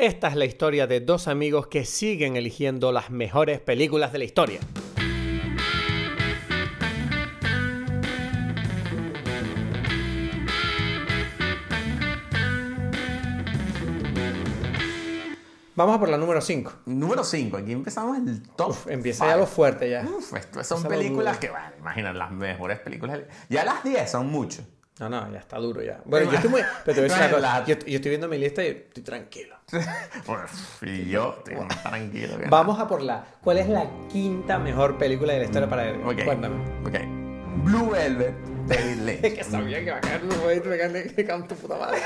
Esta es la historia de dos amigos que siguen eligiendo las mejores películas de la historia. Vamos a por la número 5. Número 5, aquí empezamos el top. Empieza five. ya lo fuerte ya. Uf, estas son películas que, bueno, imagina, las mejores películas. Ya las 10 son mucho. No, no, ya está duro ya. Bueno, yo estoy muy... Pero te voy a decir una cosa. Yo, yo estoy viendo mi lista y estoy tranquilo. Y yo estoy más tranquilo. que- Vamos a por la... ¿Cuál es la quinta mejor película de la historia para él? Ok. Cuéntame. Ok. Blue Velvet, David Lynch. Es que sabía que iba a caer me gané que canto puta madre.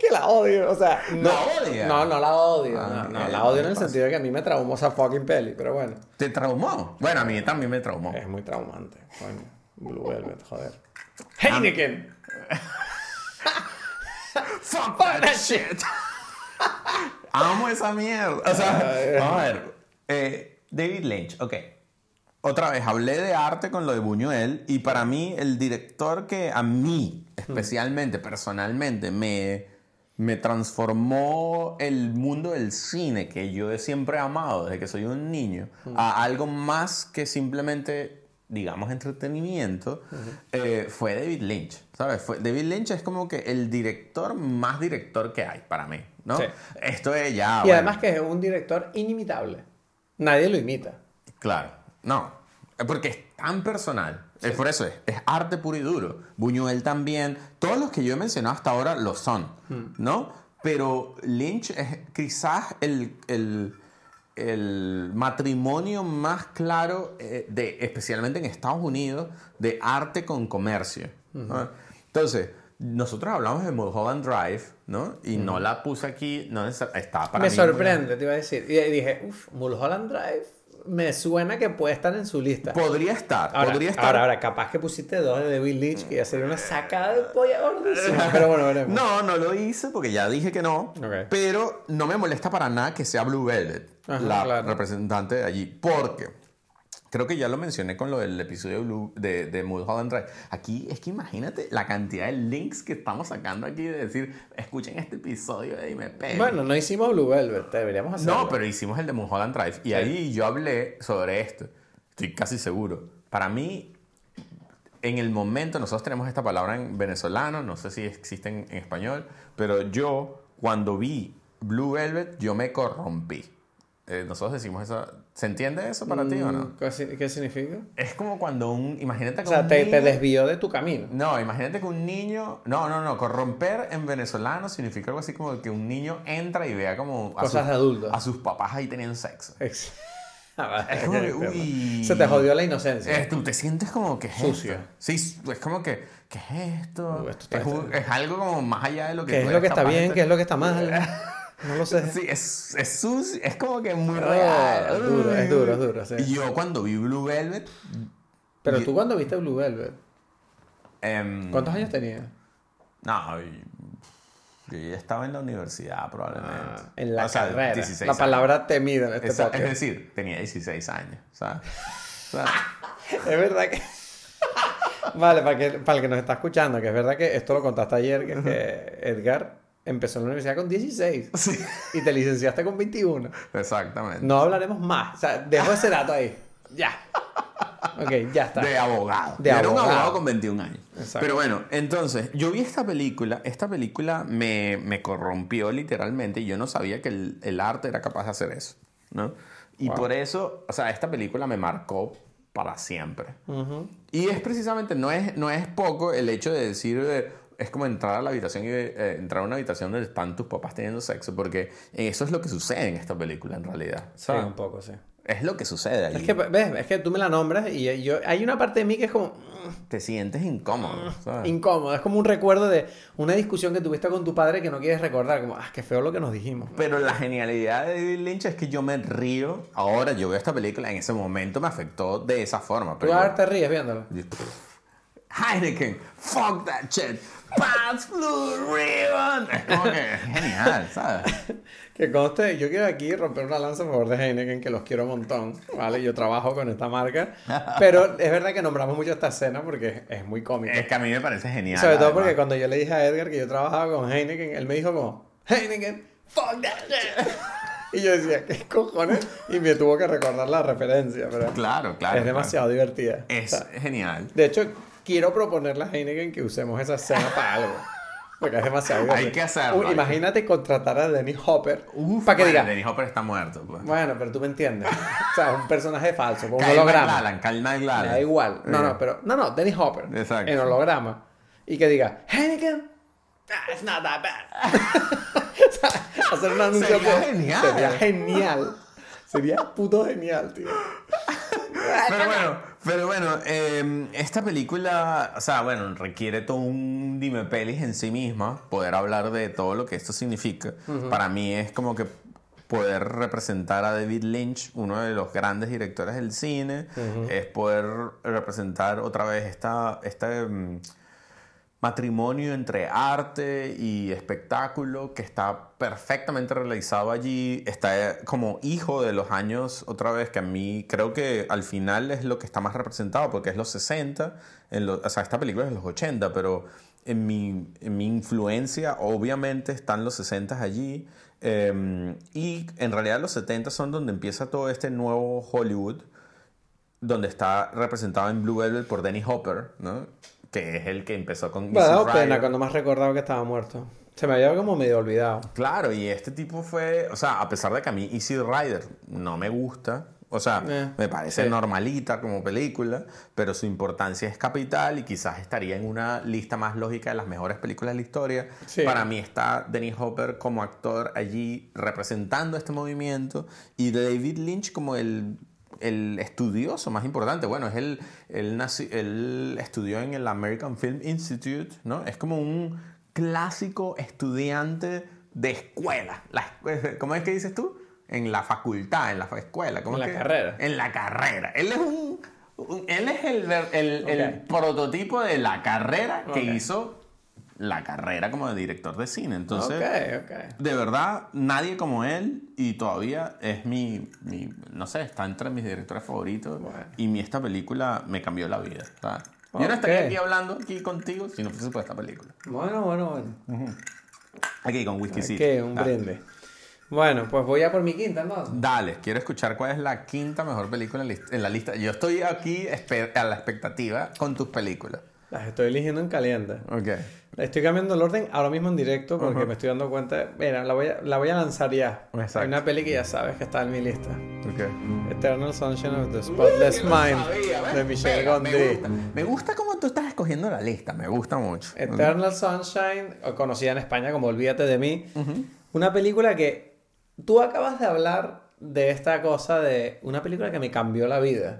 que la odio, o sea. No, ¿La odias? No, no la odio. Ah, no, no, la odio en ¿qué el pasa? sentido de que a mí me traumó esa fucking peli, pero bueno. ¿Te traumó? Bueno, a mí también me traumó. Es muy traumante. Coño. Blue Velvet, joder. Heineken. Fuck that shit. Amo esa mierda. O sea, vamos a ver. Eh, David Lynch, ok. Otra vez, hablé de arte con lo de Buñuel y para mí el director que a mí, especialmente, personalmente, me, me transformó el mundo del cine que yo siempre he amado desde que soy un niño a algo más que simplemente, digamos, entretenimiento, eh, fue David Lynch. ¿Sabes? Fue, David Lynch es como que el director más director que hay para mí, ¿no? Sí. Esto es ya... Y bueno, además que es un director inimitable. Nadie lo imita. Claro, no. Porque es tan personal. Es por eso es, es arte puro y duro. Buñuel también. Todos los que yo he mencionado hasta ahora lo son, ¿no? Pero Lynch es quizás el, el, el matrimonio más claro, eh, de, especialmente en Estados Unidos, de arte con comercio. ¿no? Entonces, nosotros hablamos de Mulholland Drive, ¿no? Y no la puse aquí, no es- está para me mí- sorprende, te iba a decir. Y dije, uff, Mulholland Drive me suena que puede estar en su lista. Podría estar, Ahora, podría estar. ahora, ahora, capaz que pusiste dos de David Lynch, que ya sería una sacada de polla gordísima. Pero bueno, veremos. No, no lo hice porque ya dije que no. Pero no me molesta para nada que sea Blue Velvet Ajá, la claro. representante de allí. Porque creo que ya lo mencioné con lo del episodio de, Blue- de, de Mulholland Drive. Aquí es que imagínate la cantidad de links que estamos sacando aquí de decir, escuchen este episodio de Dime Peli. Bueno, no hicimos Blue Velvet, deberíamos hacerlo. No, pero hicimos el de Mulholland Drive y ahí yo hablé sobre esto. Estoy casi seguro. Para mí, en el momento, nosotros tenemos esta palabra en venezolano, no sé si existe en, en español, pero yo, cuando vi Blue Velvet, yo me corrompí. Eh, nosotros decimos eso. ¿Se entiende eso para ti o no? Mm, ¿Qué, si- qué significa? Es como cuando un. Imagínate O que sea, un te, te niño- desvió de tu camino. No, imagínate que un niño. No, no, no. Corromper en venezolano significa algo así como que un niño entra y vea como. a Cosas sus- de adultos. A sus papás ahí teniendo sexo. Ex- Ah, Es como que, uy. Se te jodió la inocencia. Eh, tú te sientes como que es Sucio. esto? Sí, es como que, ¿qué es esto? Uh, esto es, es algo como más allá de lo que ¿Qué tú es lo que está bien? te- ¿Qué es lo que está mal? No lo sé. Sí, es, es sucio, es como que muy Oh, real. es duro, es duro, es duro, sí. Y yo cuando vi Blue Velvet, Pero tú cuando viste Blue Velvet, em, ¿cuántos años tenías? No, yo ya estaba en la universidad probablemente. Ah, en la O sea, carrera. 16 la años. palabra temida en este Esa- es decir, tenía 16 años, ¿sabes? Es verdad que. vale, para, que, para el que nos está escuchando, que es verdad que esto lo contaste ayer, que Edgar empezó en la universidad con 16 sí, y te licenciaste con 21. exactamente. No hablaremos más. O sea, dejo ese dato ahí. Ya. Ok, ya está. De abogado. De Yo Era un abogado. abogado con 21 años. Exacto. Pero bueno, entonces, yo vi esta película. Esta película me, me corrompió literalmente y yo no sabía que el, el arte era capaz de hacer eso. ¿no? Y Wow. por eso, o sea, esta película me marcó para siempre. Y es precisamente, no es, no es poco el hecho de decir, eh, es como entrar a la habitación y eh, entrar a una habitación donde están tus papás teniendo sexo, porque eso es lo que sucede en esta película en realidad. Sí, ¿sabes? un poco, sí. Es lo que sucede ahí. Es que, ves, es que tú me la nombras y yo, hay una parte de mí que es como Te sientes incómodo, ¿sabes? incómodo. Es como un recuerdo de una discusión que tuviste con tu padre que no quieres recordar. Como, ah, qué feo lo que nos dijimos. Pero la genialidad de David Lynch es que yo me río. Ahora yo veo esta película, en ese momento me afectó de esa forma. Tú Pero yo- ahora te ríes viéndolo. yo- Heineken, fuck that shit. Pats Blue Ribbon. Es como que es genial, ¿sabes? Que conste, yo quiero aquí romper una lanza a favor de Heineken, que los quiero un montón, ¿vale? Yo trabajo con esta marca, pero es verdad que nombramos mucho esta escena porque es, muy cómica. Es que a mí me parece genial. Sobre todo porque cuando yo le dije a Edgar que yo trabajaba con Heineken, él me dijo como, Heineken, fuck that shit. Y yo decía, ¿qué cojones? Y me tuvo que recordar la referencia, pero Claro, claro. es demasiado divertida. Es O sea, genial. de hecho, quiero proponerle a Heineken que usemos esa escena para algo. Porque es demasiado. Hay que hacerlo, Uy, hay que- imagínate contratar a Dennis Hopper Uf, para que diga, Dennis Hopper está muerto. Pues. bueno, pero tú me entiendes. O sea, un personaje falso, un Kyle holograma. MacLachlan, Kyle da igual. No, no, pero. No, no, Dennis Hopper. Exacto. En holograma. Y que diga, Heineken. ah, it's not that bad. Hacer un anuncio. Sería por- genial. Sería genial. Sería puto genial, tío. Pero bueno, pero bueno, eh, esta película, o sea, bueno, requiere todo un dime pelis en sí misma, poder hablar de todo lo que esto significa. Para mí es como que poder representar a David Lynch, uno de los grandes directores del cine, es poder representar otra vez esta, esta mm, matrimonio entre arte y espectáculo que está perfectamente realizado allí, está eh, como hijo de los años, otra vez, que a mí creo que al final es lo que está más representado, porque es los 60, en lo- o sea, esta película es de los 80, pero en mi, en mi influencia obviamente están los 60 allí, eh, y en realidad los 70 son donde empieza todo este nuevo Hollywood, donde está representado en Blue Velvet por Dennis Hopper, ¿no? Que es el que empezó con Me ha dado pena cuando me has recordado que estaba muerto. Se me había como medio olvidado. Claro, y este tipo fue, o sea, a pesar de que a mí Easy Rider no me gusta, o sea, Eh, me parece sí. normalita como película, pero su importancia es capital y quizás estaría en una lista más lógica de las mejores películas de la historia. Sí. Para mí está Dennis Hopper como actor allí representando este movimiento y David Lynch como el, el estudioso más importante. Bueno, es el, naci- él estudió en el American Film Institute, ¿no? Es como un clásico estudiante de escuela. La escue- ¿Cómo es que dices tú? En la facultad, en la escuela. ¿cómo En es la que- carrera. En la carrera. Él es un... él es el, el, el prototipo de la carrera que hizo la carrera como de director de cine. Entonces, ok, ok. de verdad, nadie como él y todavía es mi, mi- no sé, está entre mis directores favoritos Bueno. y mi, esta película me cambió la vida. ¿tá? Yo no estaría aquí hablando aquí contigo si no fuese por esta película. Bueno, bueno, bueno. Aquí con whisky ¿Qué? Un brinde. Bueno, pues voy a por mi quinta, ¿no? Dale, quiero escuchar cuál es la quinta mejor película en la lista. Yo estoy aquí a la expectativa con tus películas. Las estoy eligiendo en caliente. Ok. Estoy cambiando el orden ahora mismo en directo porque me estoy dando cuenta. Mira, la voy a, la voy a lanzar ya. Exacto. Hay una peli que ya sabes que está en mi lista. Ok. Eternal Sunshine of the Spotless Mind de Michelle Me Gondry. gusta, me gusta cómo tú estás escogiendo la lista, me gusta mucho. Eternal Sunshine, conocida en España como Olvídate de mí. Una película que tú acabas de hablar de esta cosa de una película que me cambió la vida.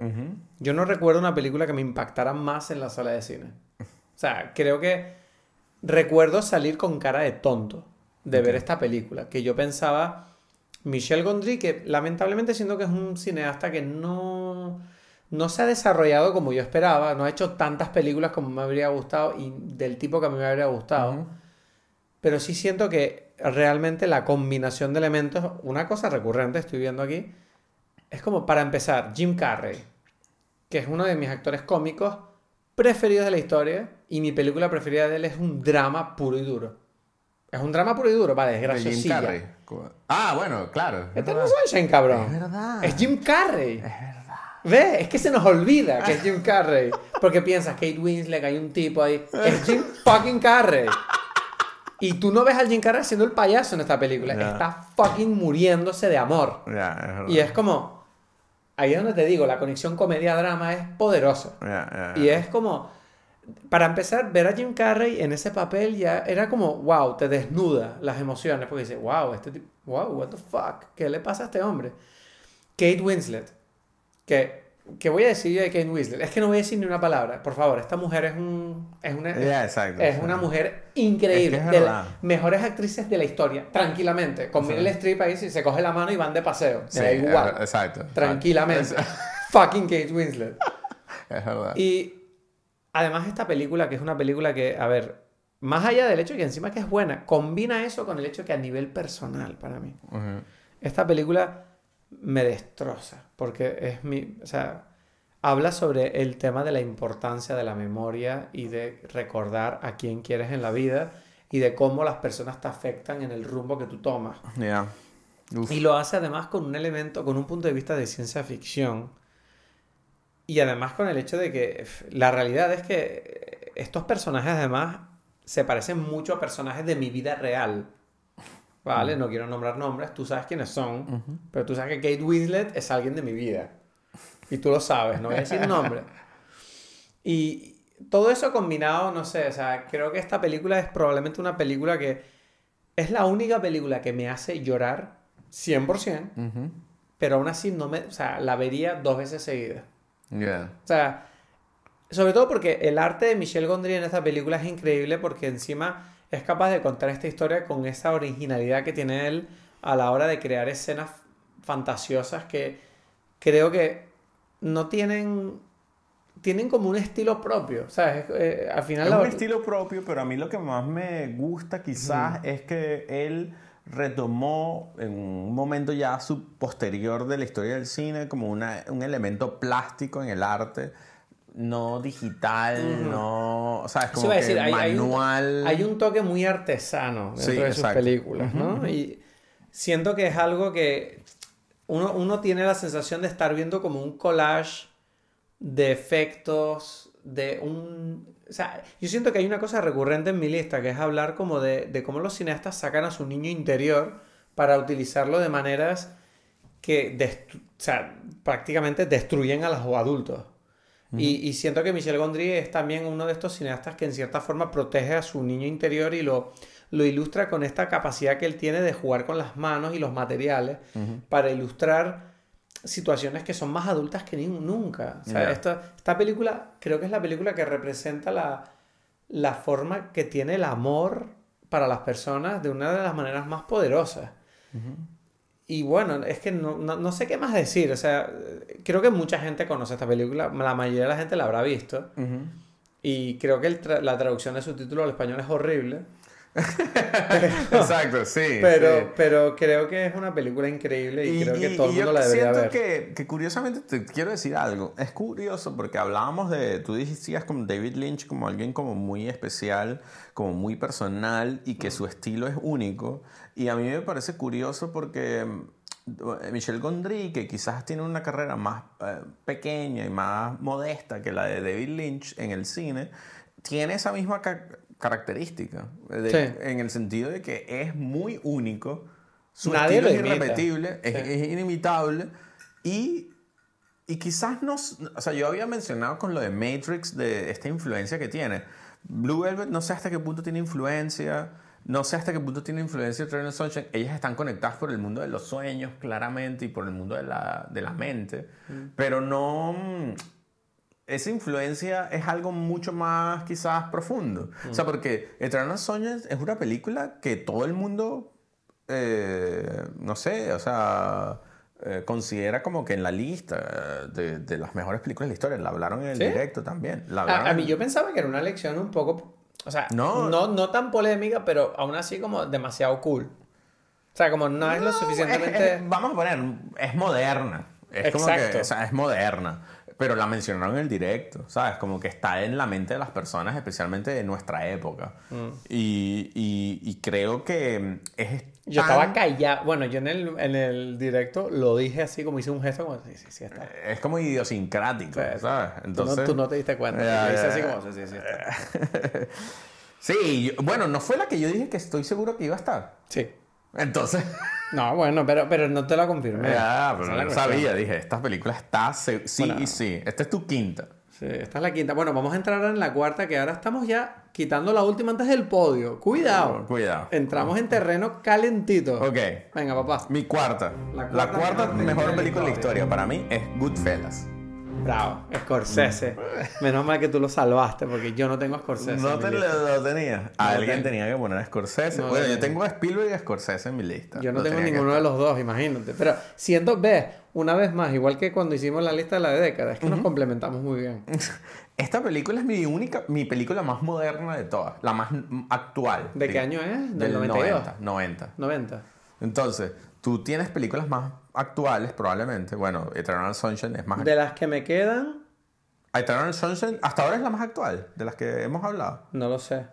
Yo no recuerdo una película que me impactara más en la sala de cine. O sea, creo que recuerdo salir con cara de tonto de ver esta película. Que yo pensaba, Michel Gondry, que lamentablemente siento que es un cineasta que no, no se ha desarrollado como yo esperaba, no ha hecho tantas películas como me habría gustado y del tipo que a mí me habría gustado. Pero sí siento que realmente la combinación de elementos, una cosa recurrente estoy viendo aquí, es como para empezar, Jim Carrey, que es uno de mis actores cómicos preferidos de la historia y mi película preferida de él es un drama puro y duro. Es un drama puro y duro, vale, es De Jim graciosilla. Carrey. Ah, bueno, claro. es Eternal verdad. Sunshine, cabrón. Es verdad. Es Jim Carrey. Es verdad. Ve, es que se nos olvida que es Jim Carrey. Porque piensas, Kate Winslet, hay un tipo ahí. Es Jim fucking Carrey. Y tú no ves al Jim Carrey siendo el payaso en esta película. Está fucking muriéndose de amor. Es. Y es como. Ahí es donde te digo, la conexión comedia-drama es poderosa. Ya, Y es como. Para empezar, ver a Jim Carrey en ese papel ya era como, wow, te desnuda las emociones. Porque dices, wow, este tipo, wow, what the fuck, ¿qué le pasa a este hombre? Kate Winslet, que, que voy a decir yo de Kate Winslet, es que no voy a decir ni una palabra, por favor, esta mujer es un, es una, exacto. es una mujer increíble, Es que es de las mejores actrices de la historia, tranquilamente, con. Meryl Streep ahí si se coge la mano y van de paseo, Sí, da igual, exacto. tranquilamente, fucking Kate Winslet. es verdad. Y además esta película, que es una película que, a ver, más allá del hecho de que encima que es buena, combina eso con el hecho que a nivel personal para mí. Esta película me destroza, porque es mi, o sea, habla sobre el tema de la importancia de la memoria y de recordar a quién quieres en la vida. y de cómo las personas te afectan en el rumbo que tú tomas. Ya. Uf. Y lo hace además con un elemento, con un punto de vista de ciencia ficción. Y además con el hecho de que la realidad es que estos personajes además se parecen mucho a personajes de mi vida real. ¿Vale? No quiero nombrar nombres, tú sabes quiénes son, pero tú sabes que Kate Winslet es alguien de mi vida. Y tú lo sabes, no voy a decir nombre. Y todo eso combinado, no sé, o sea, creo que esta película es probablemente una película que es la única película que me hace llorar 100%, Ujú. pero aún así no me, o sea, la vería dos veces seguidas. Ya. O sea, sobre todo porque el arte de Michel Gondry en esta película es increíble porque encima es capaz de contar esta historia con esa originalidad que tiene él a la hora de crear escenas fantasiosas que creo que no tienen tienen como un estilo propio, ¿sabes? Eh, al final Es la- un estilo propio, pero a mí lo que más me gusta quizás es que él retomó en un momento ya sub- posterior de la historia del cine como una, un elemento plástico en el arte, no digital, no, o sea, es como que decir, hay, hay un, manual. hay un toque muy artesano dentro Sí, de sus exacto. películas, ¿no? Y siento que es algo que uno, uno tiene la sensación de estar viendo como un collage de efectos, de un... O sea, yo siento que hay una cosa recurrente en mi lista, que es hablar como de, de cómo los cineastas sacan a su niño interior para utilizarlo de maneras que destru- o sea, prácticamente destruyen a los adultos. Y, y siento que Michel Gondry es también uno de estos cineastas que en cierta forma protege a su niño interior y lo, lo ilustra con esta capacidad que él tiene de jugar con las manos y los materiales para ilustrar situaciones que son más adultas que ni- nunca. O sea, Ya. esta, esta película creo que es la película que representa la, la forma que tiene el amor para las personas de una de las maneras más poderosas. Y bueno, es que no, no, no sé qué más decir. O sea, creo que mucha gente conoce esta película. La mayoría de la gente la habrá visto. Ujú. Y creo que tra- la traducción de su título al español es horrible. Exacto, sí. Pero, sí. pero creo que es una película increíble y, creo que todo el y mundo la debería siento ver. Que, que curiosamente te quiero decir algo. Es curioso porque hablábamos de, tú decías como David Lynch como alguien como muy especial, como muy personal y que su estilo es único. Y a mí me parece curioso porque mm, Michel Gondry, que quizás tiene una carrera más eh, pequeña y más modesta que la de David Lynch en el cine, tiene esa misma ca- característica. de- Sí. En el sentido de que es muy único. Su Nadie estilo lo es irrepetible, es, Sí. es inimitable y, y quizás no... O sea, yo había mencionado con lo de Matrix de esta influencia que tiene. Blue Velvet no sé hasta qué punto tiene influencia, no sé hasta qué punto tiene influencia Eternal Sunshine. Ellas están conectadas por el mundo de los sueños, claramente, y por el mundo de la, de la mente, pero no... mm, esa influencia es algo mucho más quizás profundo. O sea, porque Eternal Sunshine es una película que todo el mundo, eh, no sé, o sea, eh, considera como que en la lista eh, de, de las mejores películas de la historia. La hablaron en el ¿Sí? directo también. La A, a mí en- yo pensaba que era una lección un poco, o sea, No. no, no, tan polémica, pero aún así como demasiado cool. O sea, como no es lo Es- suficientemente... es- vamos a poner, es moderna. Es como Exacto. que, o sea, es moderna. Pero la mencionaron en el directo, ¿sabes? Como que está en la mente de las personas, especialmente de nuestra época. Mm. Y, y- y creo que es. Yo estaba callado. Bueno, yo en el, en el directo lo dije así, como hice un gesto, como, sí, sí, sí, está. Es como idiosincrático, Sí. ¿sabes? Tú no- Entonces. tú, no, te diste cuenta. Ya, yo hice ya, así ya. como, sí, sí, sí, está. Sí, yo- bueno, no fue la que yo dije que estoy seguro que iba a estar. Sí. Entonces. No, bueno, pero, pero no te lo confirmé. ya, Esa pero la no cuestión. sabía. Dije, esta película está. sí Bueno. y sí. Esta es tu quinta. Sí, esta es la quinta. Bueno, vamos a entrar ahora en la cuarta, que ahora estamos ya quitando la última antes del podio. Cuidado. Cuidado. Entramos en terreno calentito. Ok. Venga, papá. Mi cuarta. La La cuarta mejor mejor película de la historia para mí es Goodfellas. Bravo. Scorsese. Menos mal que tú lo salvaste, porque yo no tengo Scorsese. No te lo, tenía. Alguien tenía que poner a Scorsese. No bueno, yo tengo. a Spielberg y a Scorsese en mi lista. Yo no tengo ninguno de los dos, imagínate. Pero siento, ves, una vez más, igual que cuando hicimos la lista de la década, es que nos complementamos muy bien. Esta película es mi única, mi película más moderna de todas, la más mm, actual. ¿De qué año es? Del ¿Del 92? 90, 90. 90. Entonces, tú tienes películas más actuales probablemente. Bueno, Eternal Sunshine es más De las que me quedan, Eternal Sunshine hasta ahora es la más actual de las que hemos hablado. no lo sé.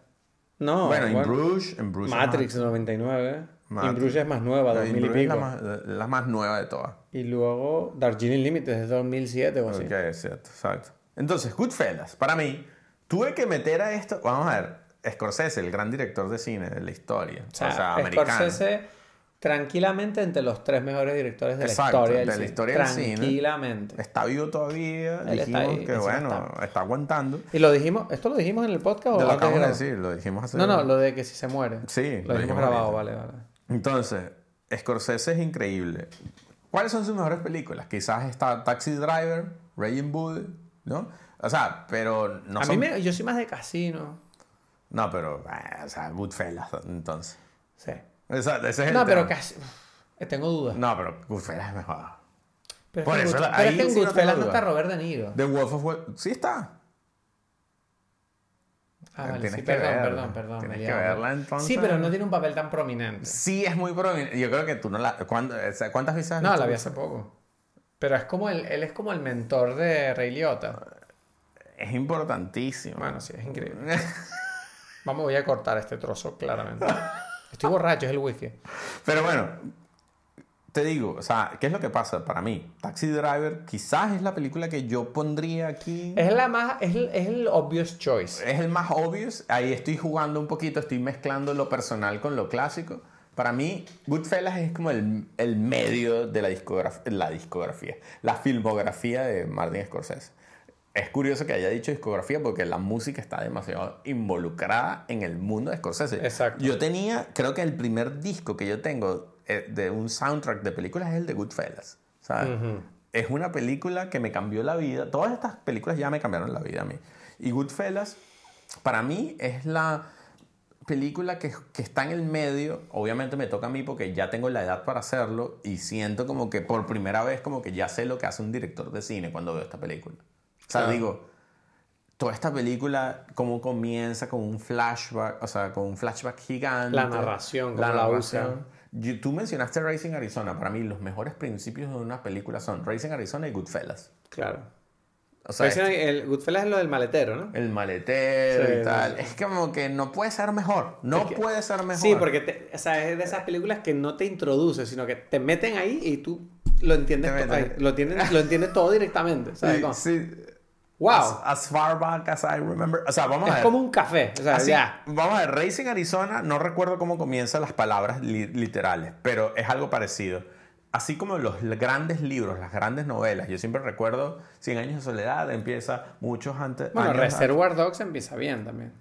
No, bueno, In bueno, Bruges, Bruges es Matrix 99. Matrix. In Bruges es más nueva, más- In 2000 y es pico. la más, la- más nueva de todas. Y luego Darjeeling Limited es de 2007 o así. Ok, es cierto, exacto. Entonces, Goodfellas, para mí, tuve que meter a esto. Vamos a ver, Scorsese, el gran director de cine de la historia. O sea, Scorsese tranquilamente entre los tres mejores directores de Exacto, la historia del de la cine. historia del cine. Tranquilamente. Está vivo todavía. Él está dijimos ahí, que, bueno, está. aguantando. Y lo dijimos, ¿esto lo dijimos en el podcast o Te lo acabamos de decir, lo dijimos hace. No, no, lo de que si se muere. Sí, Lo dijimos dijimos grabado, vale, vale. Entonces, Scorsese es increíble. ¿Cuáles son sus mejores películas? Quizás está Taxi Driver, Raging Bull, ¿no? O sea, pero no a son... mí me, yo soy más de casino. No, pero, eh, o sea, Goodfellas, entonces. Sí. Esa- ese es el No, pero casi. eh, Tengo dudas. No, pero Goodfellas es mejor. Pero por es eso pero ahí es que en sí Goodfellas no está Robert De Niro. The Wolf of Wall... Sí está. Ah, vale, sí, perdón, verla. perdón, perdón. Tienes que verla, entonces. Sí, pero no tiene un papel tan prominente. Sí, es muy prominente. Yo creo que tú no la... ¿cuándo- o sea, ¿Cuántas veces No, la vi hace poco. Pero es como el, él es como el mentor de Ray Liotta. Es importantísimo. Bueno, sí, es increíble. Vamos, voy a cortar este trozo, claramente. Estoy borracho, es el whisky. Pero bueno, te digo, o sea, ¿qué es lo que pasa para mí? Taxi Driver quizás es la película que yo pondría aquí. Es la más, es el, es el obvious choice. Es el más obvious. Ahí estoy jugando un poquito, estoy mezclando lo personal con lo clásico. Para mí, Goodfellas es como el, el medio de la discografía, la discografía, la filmografía de Martin Scorsese. Es curioso que haya dicho discografía porque la música está demasiado involucrada en el mundo de Scorsese. Exacto. Yo tenía, creo que el primer disco que yo tengo eh, de un soundtrack de películas es el de Goodfellas. ¿sabes? Es una película que me cambió la vida. Todas estas películas ya me cambiaron la vida a mí. Y Goodfellas, para mí, es la película que, que está en el medio. Obviamente me toca a mí porque ya tengo la edad para hacerlo y siento como que por primera vez como que ya sé lo que hace un director de cine cuando veo esta película. O sea, Claro. digo, toda esta película, cómo comienza con un flashback, o sea, con un flashback gigante. La narración, la narración. Yo- Tú mencionaste Racing Arizona. Para mí, los mejores principios de una película son Racing Arizona y Goodfellas. Claro. O sea, ese- el Goodfellas es lo del maletero, ¿no? el maletero Sí, y tal. sí. Es como que no puede ser mejor. No Es que- puede ser mejor. Sí, porque te- o sea, es de esas películas que no te introduce, sino que te meten ahí y tú lo entiendes, Te to- meten. ay, lo, tienes- lo entiendes todo directamente. ¿sabes? Sí. ¡Wow! As, as far back as I remember. O sea, vamos a es ver. como un café. O sea, Así, ya. Vamos a ver, Racing Arizona, no recuerdo cómo comienzan las palabras li- literales, pero es algo parecido. Así como los grandes libros, las grandes novelas, yo siempre recuerdo Cien años de soledad, empieza muchos antes. Bueno, años Reservoir Dogs empieza bien también.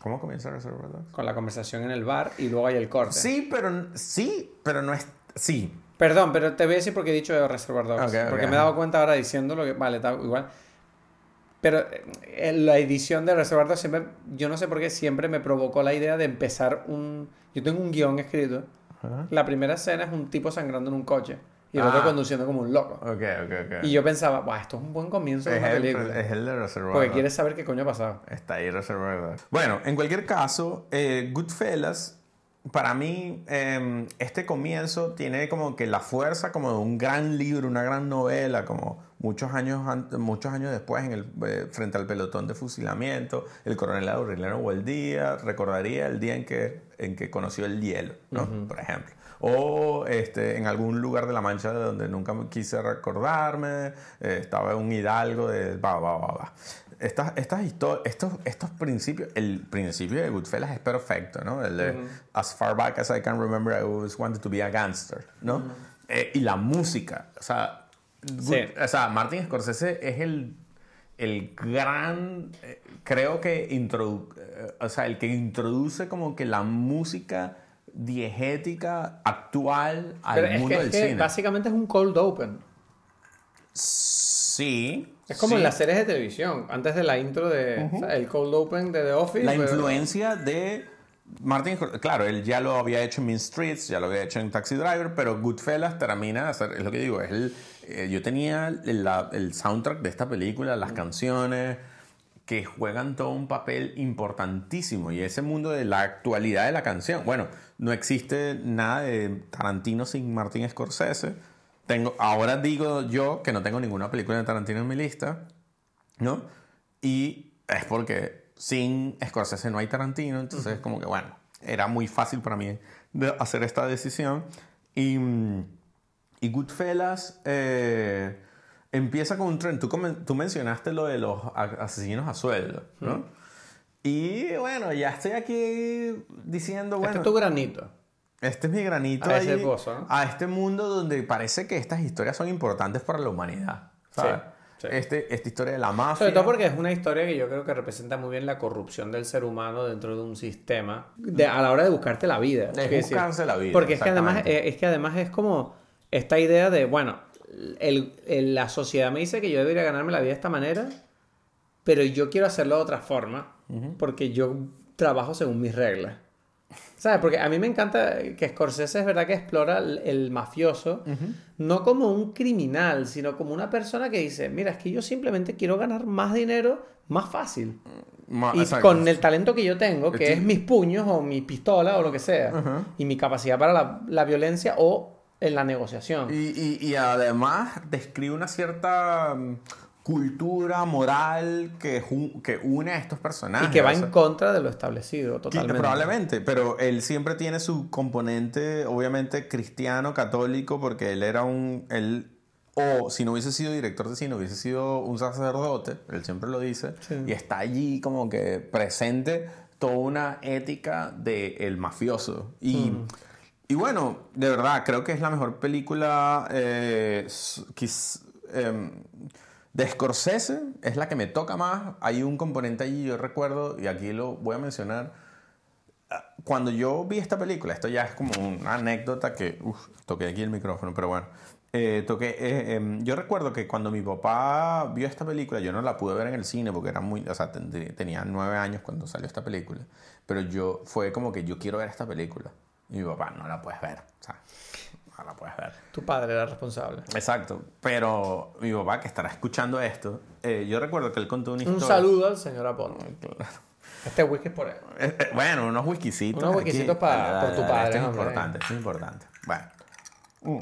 ¿Cómo comienza Reservoir Dogs? Con la conversación en el bar y luego hay el corte. Sí, pero sí, pero no es. Sí, Perdón, pero te voy a decir porque he dicho de Reservoir Dogs. Porque me he dado cuenta ahora diciéndolo que, vale, está igual. Pero eh, la edición de Reservoir Dogs siempre, yo no sé por qué, siempre me provocó la idea de empezar un... Yo tengo un guion escrito. La primera escena es un tipo sangrando en un coche y el otro Ah. conduciendo como un loco. Ok, ok, ok. Y yo pensaba, Buah, esto es un buen comienzo de es, una el, película. es el de Reservoir Porque quieres saber qué coño ha pasado. Está ahí Reservoir. Bueno, en cualquier caso, eh, Goodfellas, para mí, eh, este comienzo tiene como que la fuerza como de un gran libro, una gran novela, como muchos años, muchos años después, en el, eh, frente al pelotón de fusilamiento, el coronel Aureliano Buendía recordaría el día en que, en que conoció el hielo, ¿no? Por ejemplo. O este, en algún lugar de La Mancha de donde nunca quise recordarme, eh, estaba un hidalgo de... Va, va, va, va. Estas, estos, estos principios, el principio de Goodfellas es perfecto, ¿no? El de As far back as I can remember, I always wanted to be a gangster, ¿no? Eh, y la música, o sea, Good- Sí. o sea, Martin Scorsese es el, el gran, eh, creo que, introdu- eh, o sea, el que introduce como que la música diegética actual al Pero es mundo que, del es que cine. básicamente es un cold open. Sí. Es como sí. en las series de televisión, antes de la intro de o sea, el cold open de The Office. La pero- influencia de Martin Scorsese, claro, él ya lo había hecho en Mean Streets, ya lo había hecho en Taxi Driver, pero Goodfellas termina de hacer, es lo que digo, es el, eh, yo tenía el, la- el soundtrack de esta película, las canciones que juegan todo un papel importantísimo y ese mundo de la actualidad de la canción. Bueno, no existe nada de Tarantino sin Martin Scorsese. Tengo, ahora digo yo que no tengo ninguna película de Tarantino en mi lista, ¿no? Y es porque sin Scorsese no hay Tarantino, entonces como que bueno, era muy fácil para mí de hacer esta decisión. Y, mm, y Goodfellas eh, empieza con un tren. Tú, tú mencionaste lo de los asesinos a sueldo, ¿no? Y bueno, ya estoy aquí diciendo, Este bueno, es tu granito. Este es mi granito A ese ahí, pozo, ¿no? a este mundo donde parece que estas historias son importantes para la humanidad. ¿sabes? Sí, sí. Este, esta historia de la mafia. Sobre todo porque es una historia que yo creo que representa muy bien la corrupción del ser humano dentro de un sistema de- a la hora de buscarte la vida. Es buscarse la vida, Porque es que, además, eh, es que además es como esta idea de, bueno, el- el- la sociedad me dice que yo debería ganarme la vida de esta manera, pero yo quiero hacerlo de otra forma porque yo trabajo según mis reglas. ¿Sabes? Porque a mí me encanta que Scorsese es verdad que explora el, el mafioso no como un criminal, sino como una persona que dice, mira, es que yo simplemente quiero ganar más dinero más fácil. Ma- Y exacto. con el talento que yo tengo, que es mis puños o mi pistola o lo que sea, y mi capacidad para la, la violencia o en la negociación. Y, y- y además describe una cierta mm, cultura moral que, que une a estos personajes. Y que va o sea, en contra de lo establecido, totalmente. Probablemente, pero él siempre tiene su componente, obviamente, cristiano, católico, porque él era un. Él, o si no hubiese sido director de cine, hubiese sido un sacerdote, él siempre lo dice, Sí. y está allí como que presente toda una ética del mafioso. Y, y bueno, de verdad, creo que es la mejor película eh, em, de Scorsese, es la que me toca más. Hay un componente allí, yo recuerdo, y aquí lo voy a mencionar. Ah, Cuando yo vi esta película, esto ya es como una anécdota que, uf, toqué aquí el micrófono, pero bueno, eh, toqué, eh, em, yo recuerdo que cuando mi papá vio esta película, yo no la pude ver en el cine porque era muy, o sea, tendría- tenía nueve años cuando salió esta película, pero yo, fue como que yo quiero ver esta película. Y mi papá, no la puedes ver, o sea, no la puedes ver. Tu padre era responsable. Exacto, pero mi papá que estará escuchando esto, eh, yo recuerdo que él contó una Un historia. saludo al señor Aponte. Este whisky es por él. Eh, eh, Bueno, unos whiskycitos. Unos whiskycitos pa- Dale, por tu padre, Esto es hombre. importante, esto es importante. Bueno. Mm.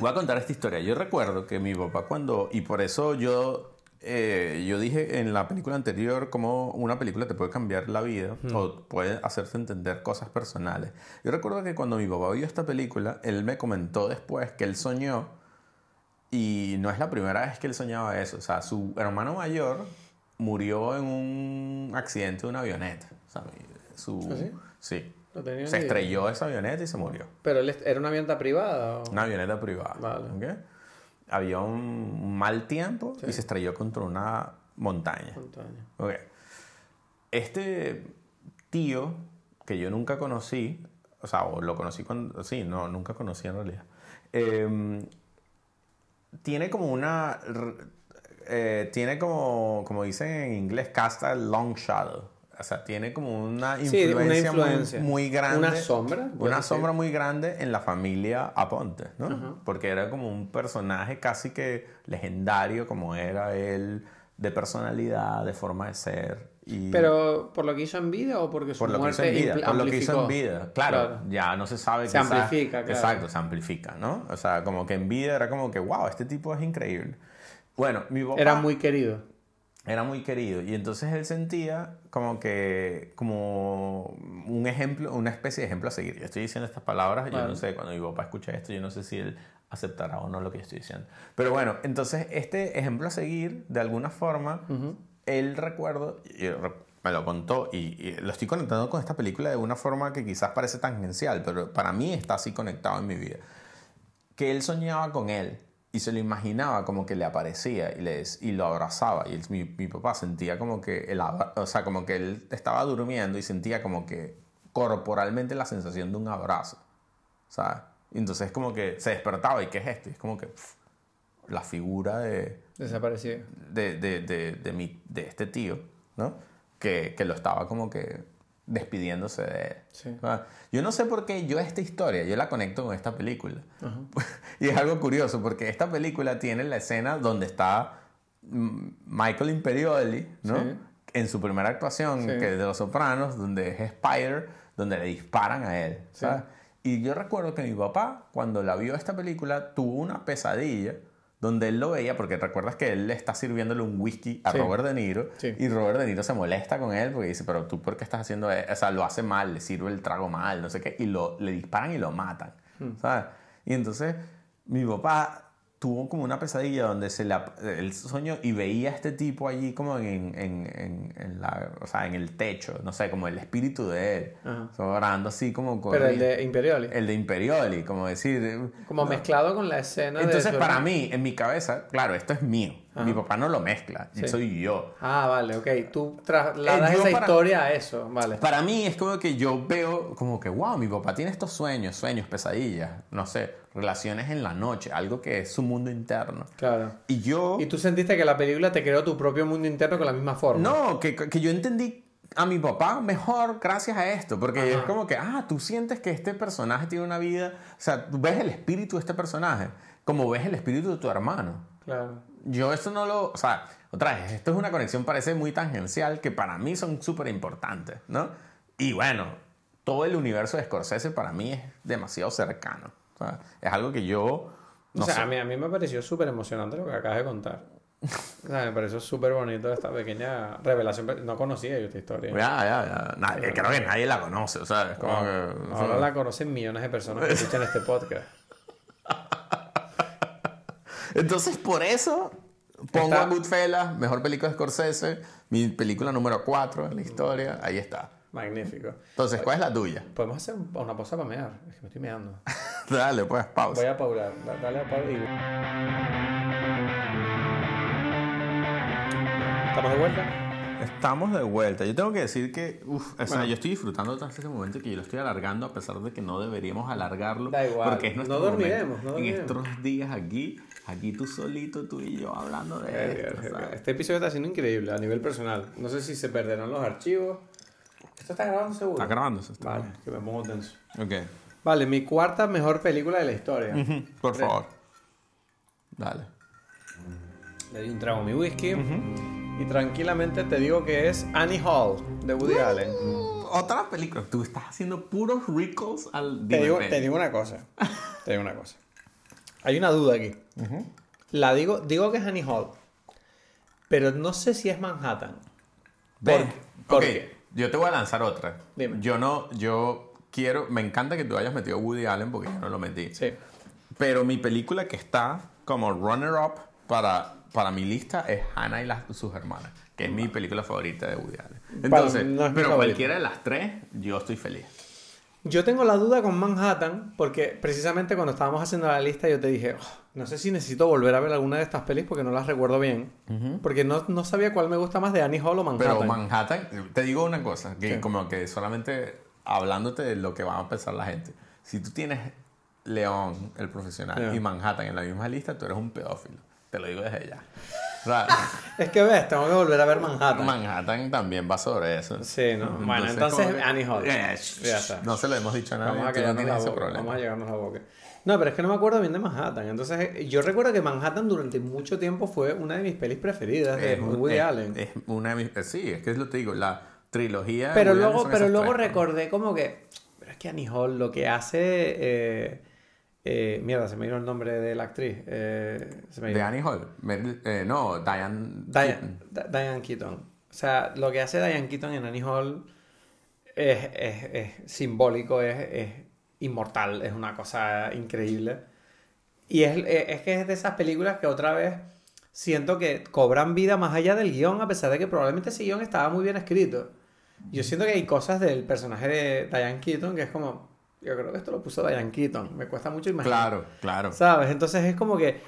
Voy a contar esta historia. Yo recuerdo que mi papá cuando... Y por eso yo... eh, yo dije en la película anterior cómo una película te puede cambiar la vida o puede hacerte entender cosas personales. Yo recuerdo que cuando mi papá vio esta película, él me comentó después que él soñó y no es la primera vez que él soñaba eso. O sea, su hermano mayor murió en un accidente de una avioneta. O sea, su, ¿Ah, sí? sí. No Se idea. estrelló esa avioneta y se murió. Pero él era una avioneta privada. o- Una avioneta privada. Vale. ¿ok? Había un mal tiempo y se estrelló contra una montaña. Este tío, que yo nunca conocí, o sea, o lo conocí cuando. Sí, no, nunca conocí en realidad. em, tiene como una. eh, tiene como, como dicen en inglés, casta long shadow. O sea, tiene como una Sí, influencia, una muy- influencia. Muy, grande. Una sombra, Una decir. sombra muy grande en la familia Aponte, ¿no? Porque era como un personaje casi que legendario, como era él, de personalidad, de forma de ser. Y Pero por lo que hizo en vida o porque su por lo que hizo en vida, por lo que hizo en vida. Claro, ya no se sabe. Se quizás- amplifica, claro. Exacto, se amplifica, ¿no? O sea, como que en vida era como que, wow, este tipo es increíble. Bueno, mi papá Era muy querido. Era muy querido. Y entonces él sentía como que como un ejemplo una especie de ejemplo a seguir. Yo estoy diciendo estas palabras yo no sé cuando mi papá escucha esto yo no sé si él aceptará o no lo que yo estoy diciendo. Pero bueno entonces este ejemplo a seguir de alguna forma él recuerdo y re- me lo contó y, y lo estoy conectando con esta película de una forma que quizás parece tangencial pero para mí está así conectado en mi vida. Que él soñaba con él y se lo imaginaba como que le aparecía y, y lo abrazaba. Y mi, mi papá sentía como que, el, o sea, como que él estaba durmiendo y sentía como que corporalmente la sensación de un abrazo. ¿Sabes? Y entonces como que se despertaba y ¿qué es esto? Y es como que la figura de, Desaparecido. de, de, de, de, mi- de este tío, ¿no? Que, que lo estaba como que despidiéndose de él. Sí. Yo no sé por qué yo esta historia, yo la conecto con esta película. y es algo curioso porque esta película tiene la escena donde está mm, Michael Imperioli, ¿no? Sí. En su primera actuación, Sí. que es de Los Sopranos, donde es Spider, donde le disparan a él, ¿sabes? Y yo recuerdo que mi papá, cuando la vio esta película, tuvo una pesadilla donde él lo veía, porque recuerdas que él le está sirviéndole un whisky a Sí. Robert De Niro, Sí. y Robert De Niro se molesta con él porque dice, pero tú, ¿por qué estás haciendo eso? O sea, lo hace mal, le sirve el trago mal, no sé qué, y lo, le disparan y lo matan, Hmm. ¿sabes? Y entonces mi papá tuvo como una pesadilla donde se la, el sueño y veía a este tipo allí como en, en, en, en la, o sea, en el techo, no sé, como el espíritu de él, orando así como con Pero el de Imperioli. el de Imperioli, como decir... Como mezclado con la escena de Entonces, su para mí, en mi cabeza, claro, esto es mío. Ajá. Mi papá no lo mezcla, Sí. soy yo. Ah, vale, ok. Tú trasladas Eh, esa para- historia a eso, vale. Para mí es como que yo veo como que, wow, mi papá tiene estos sueños, sueños, pesadillas, no sé, relaciones en la noche, algo que es su mundo interno. Claro. Y yo... Y tú sentiste que la película te creó tu propio mundo interno con la misma forma. No, que, que yo entendí a mi papá mejor gracias a esto, porque Ajá. es como que, ah, tú sientes que este personaje tiene una vida, o sea, tú ves el espíritu de este personaje, como ves el espíritu de tu hermano. Claro. Yo eso no lo, o sea, otra vez, esto es una conexión parece muy tangencial que para mí son súper importantes, ¿no? Y bueno, todo el universo de Scorsese para mí es demasiado cercano. O sea, es algo que yo, no o sea, sé. a mí, a mí me pareció súper emocionante lo que acabas de contar. O sea, me pareció súper bonito esta pequeña revelación. No conocía yo esta historia. Ya, ya, ya. Nadie- creo que nadie la conoce, o sea, es como que... Ahora la conocen millones de personas que escuchan este podcast. Entonces, por eso pongo Está- a Goodfellas, mejor película de Scorsese, mi película número 4 en la historia, ahí está. Magnífico. Entonces, ¿cuál es la tuya? Podemos hacer un- una pausa para mear. Es que me estoy meando. Dale, pues, pausa. Voy a paular. Da- Dale a pausa y... ¿Estamos de vuelta? Estamos de vuelta. Yo tengo que decir que, uf, o sea, yo estoy disfrutando tanto este momento que yo lo estoy alargando a pesar de que no deberíamos alargarlo. Da igual. Porque es nuestro No dormiremos, momento. no En dormiremos. estos días aquí, aquí tú solito, tú y yo hablando de Verga, esto. ¿sabes? Este episodio está siendo increíble a nivel personal. No sé si se perderán los archivos. ¿Esto está grabando seguro? Está grabándose. Está Vale, que me pongo tenso. grabando. Vale, mi cuarta mejor película de la historia. Ok. Por favor. Dale. Le di un trago a mi whisky. Y tranquilamente te digo que es Annie Hall de Woody Allen. Otra película. Tú estás haciendo puros recalls al Te digo, te digo una cosa. Te digo una cosa. Hay una duda aquí. La digo, digo que es Annie Hall. Pero no sé si es Manhattan. ¿Por qué? ¿Por Ok, qué? Yo te voy a lanzar otra. Dime. Yo no, yo quiero, me encanta que tú hayas metido a Woody Allen porque yo no lo metí. Sí. Pero mi película que está como runner-up para, para mi lista es Hannah y las, sus hermanas, que es mi película favorita de Woody Allen. Entonces, no pero favorita. cualquiera de las tres, yo estoy feliz. Yo tengo la duda con Manhattan porque precisamente cuando estábamos haciendo la lista yo te dije, "Oh, no sé si necesito volver a ver alguna de estas pelis porque no las recuerdo bien. Porque no, no sabía cuál me gusta más de Annie Hall o Manhattan. Pero Manhattan, te digo una cosa, que como que solamente hablándote de lo que va a pensar la gente. Si tú tienes León, el profesional, y Manhattan en la misma lista, tú eres un pedófilo. Te lo digo desde ya. Es que ves, tengo que volver a ver Manhattan. Manhattan también va sobre eso. Sí, ¿no? Bueno, entonces, Annie Hall. Eh, Ya está. No se lo hemos dicho a nadie. Vamos a no la boca. problema. Vamos a llegarnos la boca. No, pero es que no me acuerdo bien de Manhattan. Entonces, yo recuerdo que Manhattan durante mucho tiempo fue una de mis pelis preferidas de Es Woody es- Allen. Es una de mis- eh, sí, es que es lo que te digo, la trilogía. pero luego, pero luego recordé como que. Pero es que Annie Hall lo que hace. eh, eh, mierda, se me dio el nombre de la actriz. eh, se me De dio. Annie Hall. Eh, no, Diane. Diane, Keaton. Di- Diane Keaton. O sea, lo que hace Diane Keaton en Annie Hall es, es- es simbólico, es, es inmortal, es una cosa increíble. Y es, es que es de esas películas que otra vez siento que cobran vida más allá del guion, a pesar de que probablemente ese guion estaba muy bien escrito. Yo siento que hay cosas del personaje de Diane Keaton que es como, yo creo que esto lo puso Diane Keaton, me cuesta mucho imaginar. Claro, claro. ¿Sabes? Entonces es como que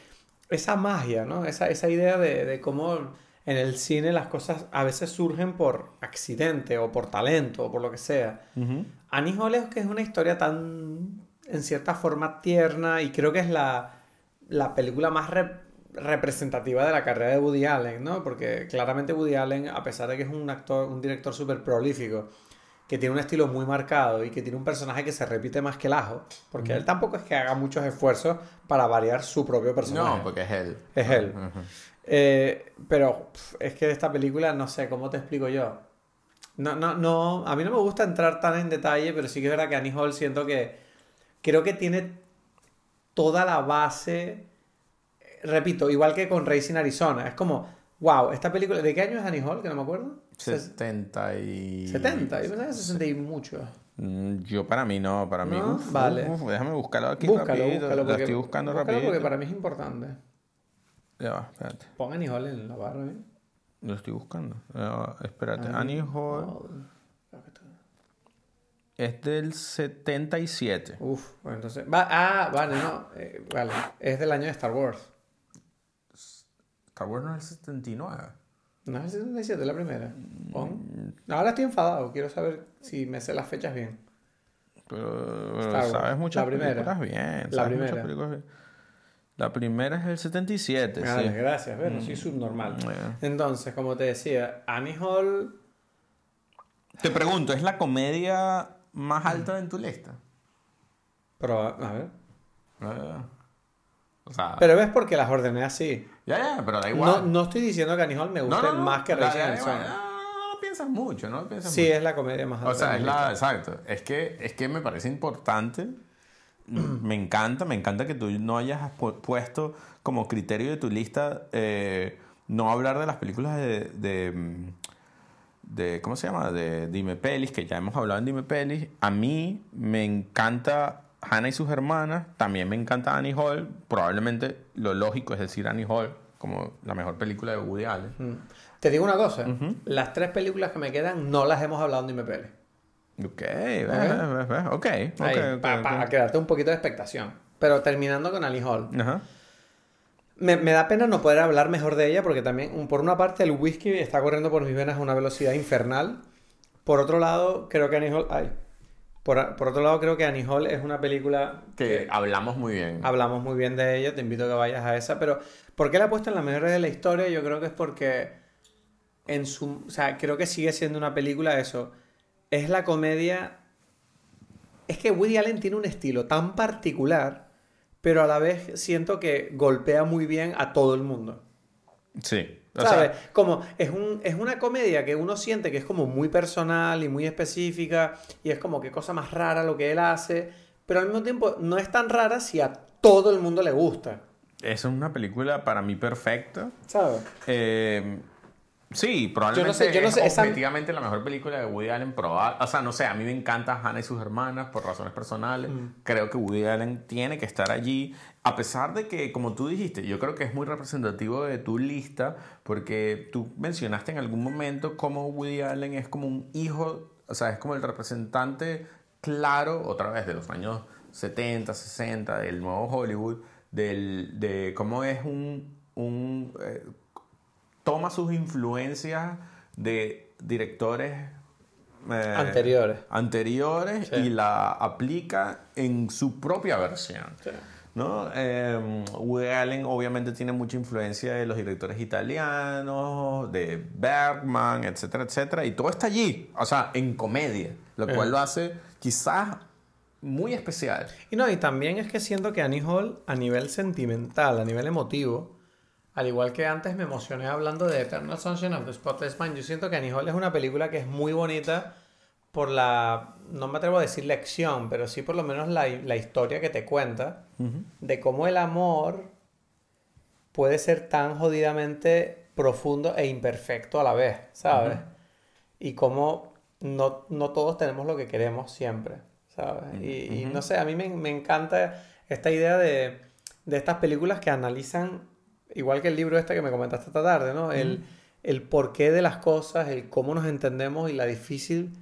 esa magia, ¿no? Esa, esa idea de, de cómo en el cine las cosas a veces surgen por accidente o por talento o por lo que sea. Ujú. Annie Hall es que es una historia tan, en cierta forma, tierna y creo que es la, la película más rep- representativa de la carrera de Woody Allen, ¿no? Porque claramente Woody Allen, a pesar de que es un actor, un director súper prolífico, que tiene un estilo muy marcado y que tiene un personaje que se repite más que el ajo, porque él tampoco es que haga muchos esfuerzos para variar su propio personaje. No, porque es él. Es él. Eh, pero es que esta película, no sé, ¿cómo te explico yo? No, no, no, a mí no me gusta entrar tan en detalle, pero sí que es verdad que Annie Hall siento que creo que tiene toda la base repito, igual que con Racing Arizona, es como, wow, esta película, ¿de qué año es Annie Hall? Que no me acuerdo. 70 y... 70, yo pensaba que 60 y mucho. Mm, Yo para mí no, para mí. ¿No? uf, Vale. uf, déjame buscarlo aquí Búscalo, rapidito. búscalo. Lo porque- estoy buscando búscalo rapidito. porque para mí es importante. Ya va, espérate. Pon Annie Hall en la barra, ¿eh? Lo estoy buscando. Va, espérate. Annie Annie Hall Hall. es del 77. Uf, bueno, entonces. Va, ah, vale, no. eh, vale. Es del año de Star Wars. Star Wars no es el 79. No es el 77, la primera. Mm. Pon. Ahora estoy enfadado. Quiero saber si me sé las fechas bien. Pero, pero sabes muchas la primera. películas bien. La primera. películas bien. La primera es el 77, Vale, sí. gracias. Bueno, soy subnormal. Entonces, como te decía, Annie Hall. Te pregunto, ¿es la comedia más alta en tu lista? Pero, a ver. Eh, O sea, Pero ves porque las ordené así. ya, ya, pero da No, igual. no estoy diciendo que Annie Hall me guste más que Rachel Arizona. No, no, no piensas mucho, no piensas Sí, mucho. es la comedia más. O sea, es la, exacto. Es que, es que me parece importante. Me encanta, me encanta que tú no hayas pu- puesto como criterio de tu lista eh, no hablar de las películas de, de, de- ¿cómo se llama? De Dime Pelis, que ya hemos hablado en Dime Pelis. A mí me encanta Hannah y sus hermanas, también me encanta Annie Hall. Probablemente lo lógico es decir Annie Hall como la mejor película de Woody Allen. Mm. Te digo una cosa. Las tres películas que me quedan no las hemos hablado en Pele. Ok, ok, ok, Ahí, ok, pa- pa- ok. a quedarte un poquito de expectación. Pero terminando con Annie Hall. Ajá. Me, me da pena no poder hablar mejor de ella porque también, por una parte, el whisky está corriendo por mis venas a una velocidad infernal. Por otro lado, creo que Annie Hall... Ay. Por, otro lado, creo que Annie Hall es una película Que hablamos muy bien. hablamos muy bien de ella, te invito a que vayas a esa, pero ¿por qué la he puesto en las mejores de la historia? Yo creo que es porque en su, o sea, creo que sigue siendo una película eso. Es la comedia es que Woody Allen tiene un estilo tan particular, pero a la vez siento que golpea muy bien a todo el mundo. Sí. O ¿Sabes? sea, como es, un, es una comedia que uno siente que es como muy personal y muy específica y es como que cosa más rara lo que él hace, pero al mismo tiempo no es tan rara si a todo el mundo le gusta. es una película para mí perfecta. ¿Sabes? Eh, sí, probablemente sé- yo no es sé, esa- objetivamente la mejor película de Woody Allen probada. O sea, no sé, a mí me encanta Hannah y sus hermanas por razones personales. Mm. Creo que Woody Allen tiene que estar allí. A pesar de que, como tú dijiste, yo creo que es muy representativo de tu lista porque tú mencionaste en algún momento cómo Woody Allen es como un hijo, o sea, es como el representante claro, otra vez, de los años 70, 60, del nuevo Hollywood, del, de cómo es un... un eh, toma sus influencias de directores eh, Anteriores. anteriores Sí. y la aplica en su propia versión. Sí. ¿no? Eh, Woody Allen obviamente tiene mucha influencia de los directores italianos, de Bergman, etcétera, etcétera, y todo está allí, o sea, en comedia, lo cual lo hace quizás muy especial. Y no, y también es que siento que Annie Hall, a nivel sentimental, a nivel emotivo, al igual que antes me emocioné hablando de Eternal Sunshine of the Spotless Mind, yo siento que Annie Hall es una película que es muy bonita por la, no me atrevo a decir lección, pero sí por lo menos la, la historia que te cuenta de cómo el amor puede ser tan jodidamente profundo e imperfecto a la vez, ¿sabes? Y cómo no, no todos tenemos lo que queremos siempre, ¿sabes? Y, y no sé, a mí me, me encanta esta idea de, de estas películas que analizan, igual que el libro este que me comentaste esta tarde, ¿no? El, el porqué de las cosas, el cómo nos entendemos y la difícil,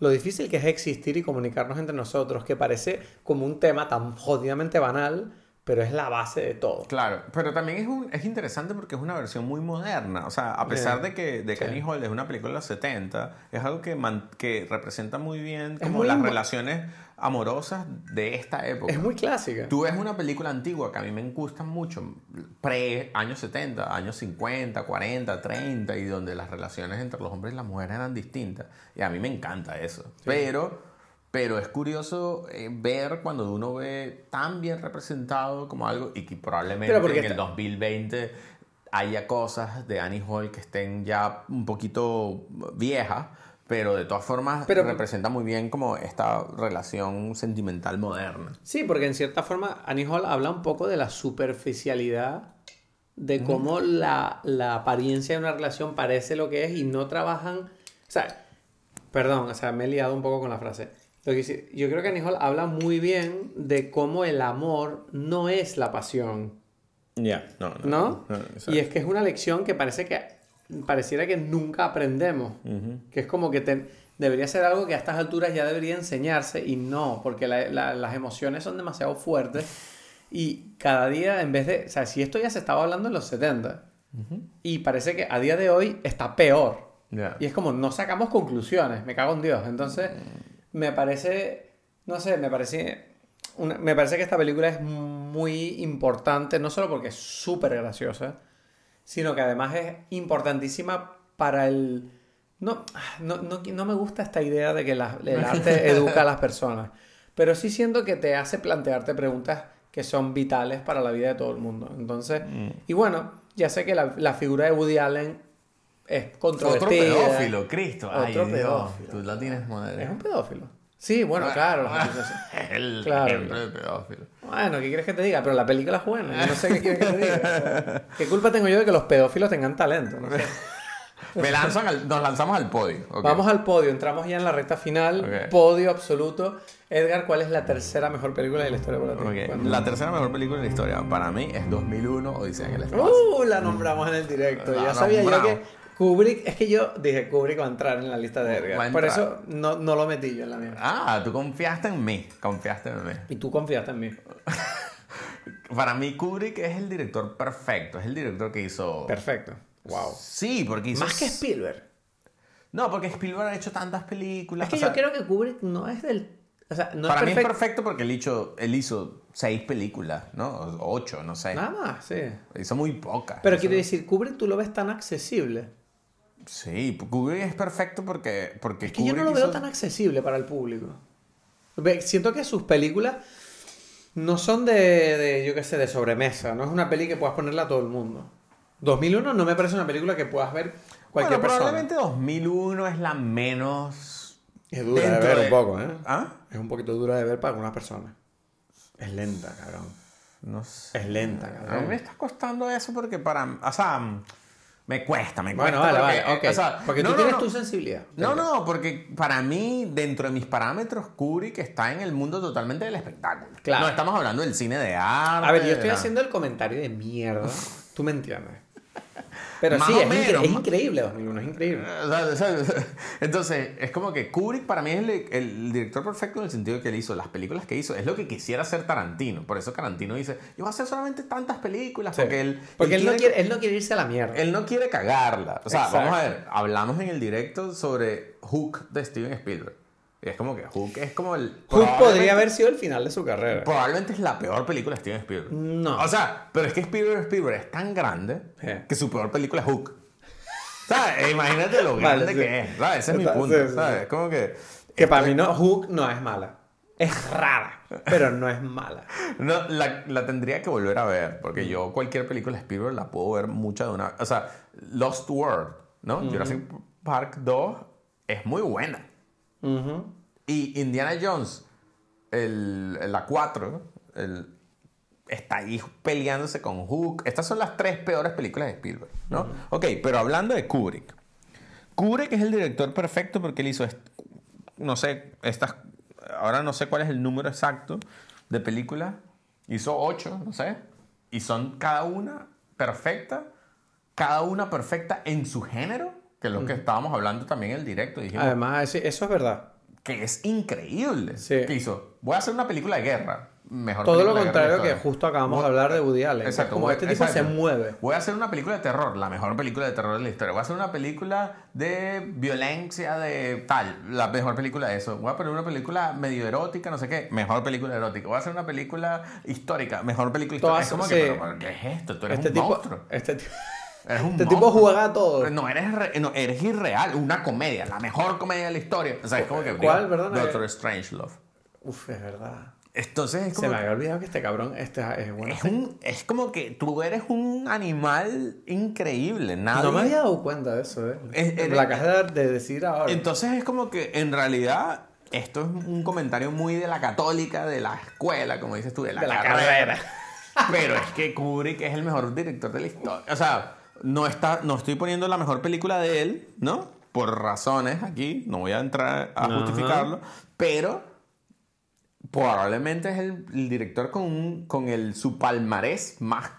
lo difícil que es existir y comunicarnos entre nosotros, que parece como un tema tan jodidamente banal, pero es la base de todo. Claro, pero también es, un, es interesante porque es una versión muy moderna. O sea, a pesar de que, de Hall es una película de los 70, es algo que, man- que representa muy bien como muy las relaciones amorosas de esta época. Es muy clásica. Tú ves una película antigua que a mí me gustan mucho, pre años 70, años 50, 40, 30, y donde las relaciones entre los hombres y las mujeres eran distintas. Y a mí me encanta eso. Pero, pero es curioso eh, ver cuando uno ve tan bien representado como algo, y que probablemente en el está- 2020 haya cosas de Annie Hall que estén ya un poquito viejas. Pero de todas formas Pero- representa muy bien como esta relación sentimental moderna. Sí, porque en cierta forma Annie Hall habla un poco de la superficialidad de cómo la, la apariencia de una relación parece lo que es y no trabajan. O sea, perdón, o sea, me he liado un poco con la frase. Lo que sí- yo creo que Annie Hall habla muy bien de cómo el amor no es la pasión, Ya, no, ¿no? exacto. y es que es una lección que parece que pareciera que nunca aprendemos. Que es como que te- debería ser algo que a estas alturas ya debería enseñarse y no, porque la- la- las emociones son demasiado fuertes y cada día en vez de, o sea, si esto ya se estaba hablando en los 70 y parece que a día de hoy está peor. Ya. Y es como, no sacamos conclusiones, me cago en Dios. Entonces, me parece, no sé, me parece, una- me parece que esta película es muy importante, no solo porque es súper graciosa, sino que además es importantísima para el... No, no, no, no me gusta esta idea de que la- el arte educa a las personas, pero sí siento que te hace plantearte preguntas que son vitales para la vida de todo el mundo. Entonces, y bueno, ya sé que la, la figura de Woody Allen es Otro controvertida. pedófilo, Cristo. Ay, Otro Dios, pedófilo. Tú la tienes Es moderna. un pedófilo. Sí, bueno, claro. acusaciones. Es el Claro. de pedófilo. Bueno, ¿qué quieres que te diga? Pero la película es buena. Yo no sé qué quieres que te diga. ¿Qué culpa tengo yo de que los pedófilos tengan talento? No sé. Me lanzan al- nos lanzamos al podio. Vamos al podio. Entramos ya en la recta final. Podio absoluto. Edgar, ¿cuál es la tercera mejor película de la historia para ti? La tercera mejor película de la historia para mí es 2001 Odisea en el espacio. Uh, la nombramos en el directo. La Ya sabía yo que Kubrick... Es que yo dije Kubrick va a entrar en la lista de Edgar. Por eso no, no lo metí yo en la mía. Ah, tú confiaste en mí, confiaste en mí. Y tú confiaste en mí. Para mí Kubrick es el director perfecto, es el director que hizo... Perfecto. Wow. Sí, porque hizo... Más que Spielberg. No, porque Spielberg ha hecho tantas películas. Es que o yo creo que Kubrick no es del. O sea, no para es mí es perfecto. porque él hizo, él hizo seis películas, ¿no? O ocho, no sé. Nada más, sí. Hizo muy pocas. Pero quiero decir, Kubrick tú lo ves tan accesible. Sí, Kubrick es perfecto porque... porque Es que yo no lo Kubrick veo hizo- tan accesible para el público. Siento que sus películas no son de, de, yo qué sé, de sobremesa. No es una peli que puedas ponerla a todo el mundo. 2001 no me parece una película que puedas ver cualquier bueno, persona. probablemente 2001 es la menos... Es dura de ver de- un poco, ¿eh? ¿Ah? Es un poquito dura de ver para algunas personas. Es lenta, cabrón. No sé. Es lenta, A mí cabrón. me está costando eso porque para... O sea, me cuesta, me Bueno, cuesta. vale, porque, vale, ok. o sea, porque no, tú no, tienes no. tu sensibilidad. No, no, porque para mí, dentro de mis parámetros, Kubrick está en el mundo totalmente del espectáculo. Claro. No estamos hablando del cine de arte. A ver, yo estoy haciendo el comentario de mierda. Tú me entiendes. Pero Más sí, o es, incre- menos, es más- increíble 2001, es increíble. Entonces, es como que Kubrick para mí es el, el director perfecto en el sentido que él hizo las películas que hizo. Es lo que quisiera hacer Tarantino. Por eso Tarantino dice, yo voy a hacer solamente tantas películas. Sí. Porque él, Porque él, no quiere- quiere, él no quiere irse a la mierda. Él no quiere cagarla. O sea, Exacto. vamos a ver, hablamos en el directo sobre Hook de Steven Spielberg. Y es como que Hook es como el... Hook podría haber sido el final de su carrera. Probablemente es la peor película de Steven Spielberg. No. O sea, pero es que Spielberg, Spielberg es tan grande que su peor película es Hook. ¿Sabes? Imagínate lo Vale, grande sí. que es. ¿sabes? Ese es mi punto. sí, ¿Sabes? sí. Como que... Que para mí no, Hook no es mala. Es rara, pero no es mala. No, la, la tendría que volver a ver, porque yo cualquier película de Spielberg la puedo ver mucha de una... O sea, Lost World, ¿no? Jurassic Park 2 es muy buena. Y Indiana Jones, el, la 4, el, está ahí peleándose con Hook. Estas son las tres peores películas de Spielberg, ¿no? Ok, pero hablando de Kubrick. Kubrick es el director perfecto porque él hizo, no sé, estas, ahora no sé cuál es el número exacto de películas. Hizo ocho, no sé. Y son cada una perfecta, cada una perfecta en su género, que es lo que estábamos hablando también en el directo. Dijimos, Además, eso es verdad. que es increíble. Sí. ¿Qué hizo? Voy a hacer una película de guerra. Mejor Todo lo contrario que justo acabamos de hablar de Woody Allen. Exacto. Como voy- este tipo se mueve. Voy a hacer una película de terror, la mejor película de terror de la historia. Voy a hacer una película de violencia de tal, la mejor película de eso. Voy a poner una película medio erótica, no sé qué, mejor película erótica. Voy a hacer una película histórica, mejor película Todas- histórica. Es como que, sí. pero, pero, ¿qué es esto? Tú eres Este un tipo, monstruo. este, ti- Eres un este tipo monstruo. juega a todo. No eres, re- no, eres irreal, una comedia, la mejor comedia de la historia. O sea, es como que. ¿Cuál? Perdona. Doctor Strangelove. Uf, es verdad. Entonces es Se como. me había olvidado que este cabrón este, es bueno. Es, un- es como que tú eres un animal increíble. Nadie... No me había dado cuenta de eso, ¿eh? Es- eres- la de, de decir ahora. Entonces es como que en realidad esto es un comentario muy de la católica, de la escuela, como dices tú, de la, De la carrera. carrera. Pero es que Kubrick es el mejor director de la historia. O sea, no, está, no estoy poniendo la mejor película de él, ¿no? Por razones aquí, no voy a entrar a Ajá. justificarlo, pero probablemente es el, el director con, un- con el, su palmarés más...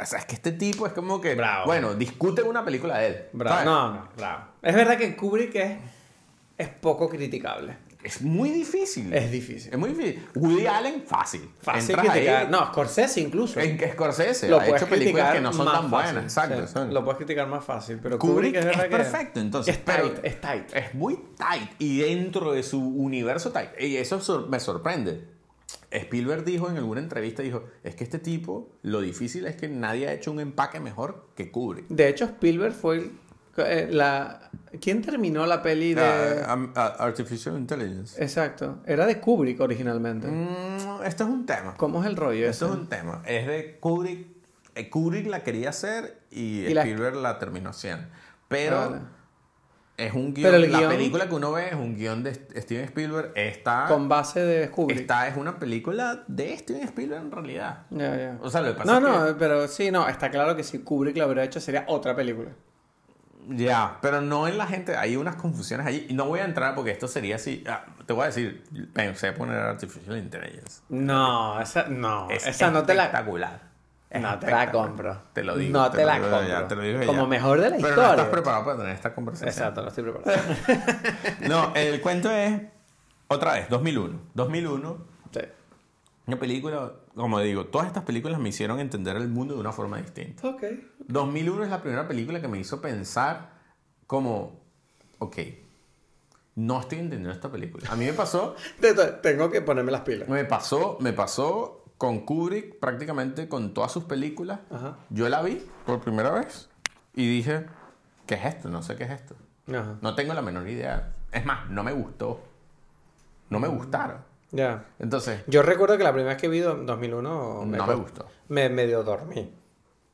O sea, es que este tipo es como que... Bravo. Bueno, discuten una película de él. Bravo. No, no, bravo. Es verdad que Kubrick es, es poco criticable. Es muy difícil. Es difícil. Es muy difícil. Woody Allen, fácil. Fácil Entras criticar. ahí, No, Scorsese incluso. En que Scorsese lo ha puedes hecho películas criticar que no son tan fácil. buenas. Exacto. Sí, Lo puedes criticar más fácil. Pero Kubrick Kubrick, es es, verdad que perfecto, entonces. Es pero tight, es tight. Es muy tight. Y dentro de su universo tight. Y eso sor- me sorprende. Spielberg dijo en alguna entrevista, dijo, es que este tipo, lo difícil es que nadie ha hecho un empaque mejor que Kubrick. De hecho, Spielberg fue el- la... ¿Quién terminó la peli de...? Ah, Artificial Intelligence. Exacto. Era de Kubrick originalmente. Mm, esto es un tema. ¿Cómo es el rollo Esto ese? es un tema. Es de Kubrick. eh, Kubrick la quería hacer y, Y la- Spielberg la terminó haciendo. Pero Vale. es un guion. Pero la guión- película que uno ve es un guion de Steven Spielberg. Está, Con base de Kubrick. esta es una película de Steven Spielberg en realidad. Ya, ya. O sea, lo que pasa No, es no, que. pero sí, no, está claro que si Kubrick lo hubiera hecho sería otra película. Ya, pero no en la gente. Hay unas confusiones allí. Y no voy a entrar porque esto sería así. ah, te voy a decir, pensé poner Artificial Intelligence. No, esa no, Es esa no te la espectacular. Es no te la compro. Te lo digo. No te, lo la digo compro. ya, te lo digo Como ya. mejor de la Pero historia. no estás preparado para tener esta conversación. Exacto, no estoy preparado. No, el cuento es, otra vez, 2001. 2001, Sí. Una película, como digo, todas estas películas me hicieron entender el mundo de una forma distinta. Ok. 2001 es la primera película que me hizo pensar como, ok, no estoy entendiendo esta película. A mí me pasó, Tengo que ponerme las pilas. me pasó, me pasó con Kubrick prácticamente con todas sus películas. Ajá. Yo la vi por primera vez y dije, ¿qué es esto? No sé qué es esto. Ajá. No tengo la menor idea. Es más, no me gustó. No me gustaron. Ya. Entonces, Yo recuerdo que la primera vez que vi en 2001 no me gustó. Me medio dormí.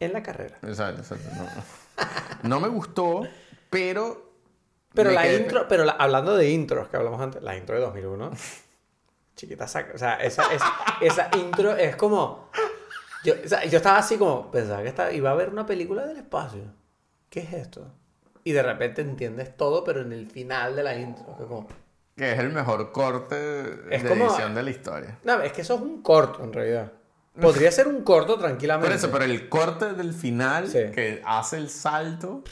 En la carrera. Exacto, exacto. No, No me gustó, pero. Pero me la quedé- intro, pero la- hablando de intros que hablamos antes, la intro de 2001, chiquita saca, o sea, esa, es- esa intro es como, yo, o sea, yo estaba así como, pensaba que estaba, iba a ver una película del espacio, ¿qué es esto? Y de repente entiendes todo, pero en el final de la intro, como, Que es el mejor corte de Es como- edición de la historia. no, es que eso es un corto en realidad. Podría ser un corto tranquilamente. Por eso, pero el corte del final Sí. que hace el salto.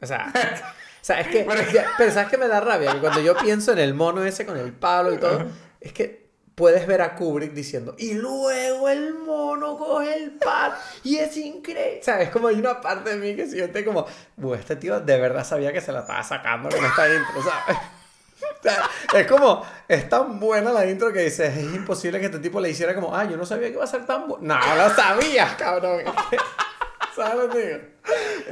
O sea, o sea, es que. Pero- ya- pero ¿sabes qué me da rabia? Que cuando yo pienso en el mono ese con el palo y todo, es que puedes ver a Kubrick diciendo, y luego el mono coge el palo y es increíble. O sea, es como hay una parte de mí que siente como, "Buah, este tío de verdad sabía que se la estaba sacando con esta intro, ¿sabes? Sea, es como, es tan buena la intro que dices, es imposible que este tipo le hiciera como, ah, yo no sabía que iba a ser tan bueno. No, lo sabías, cabrón. ¿Sabes lo que digo?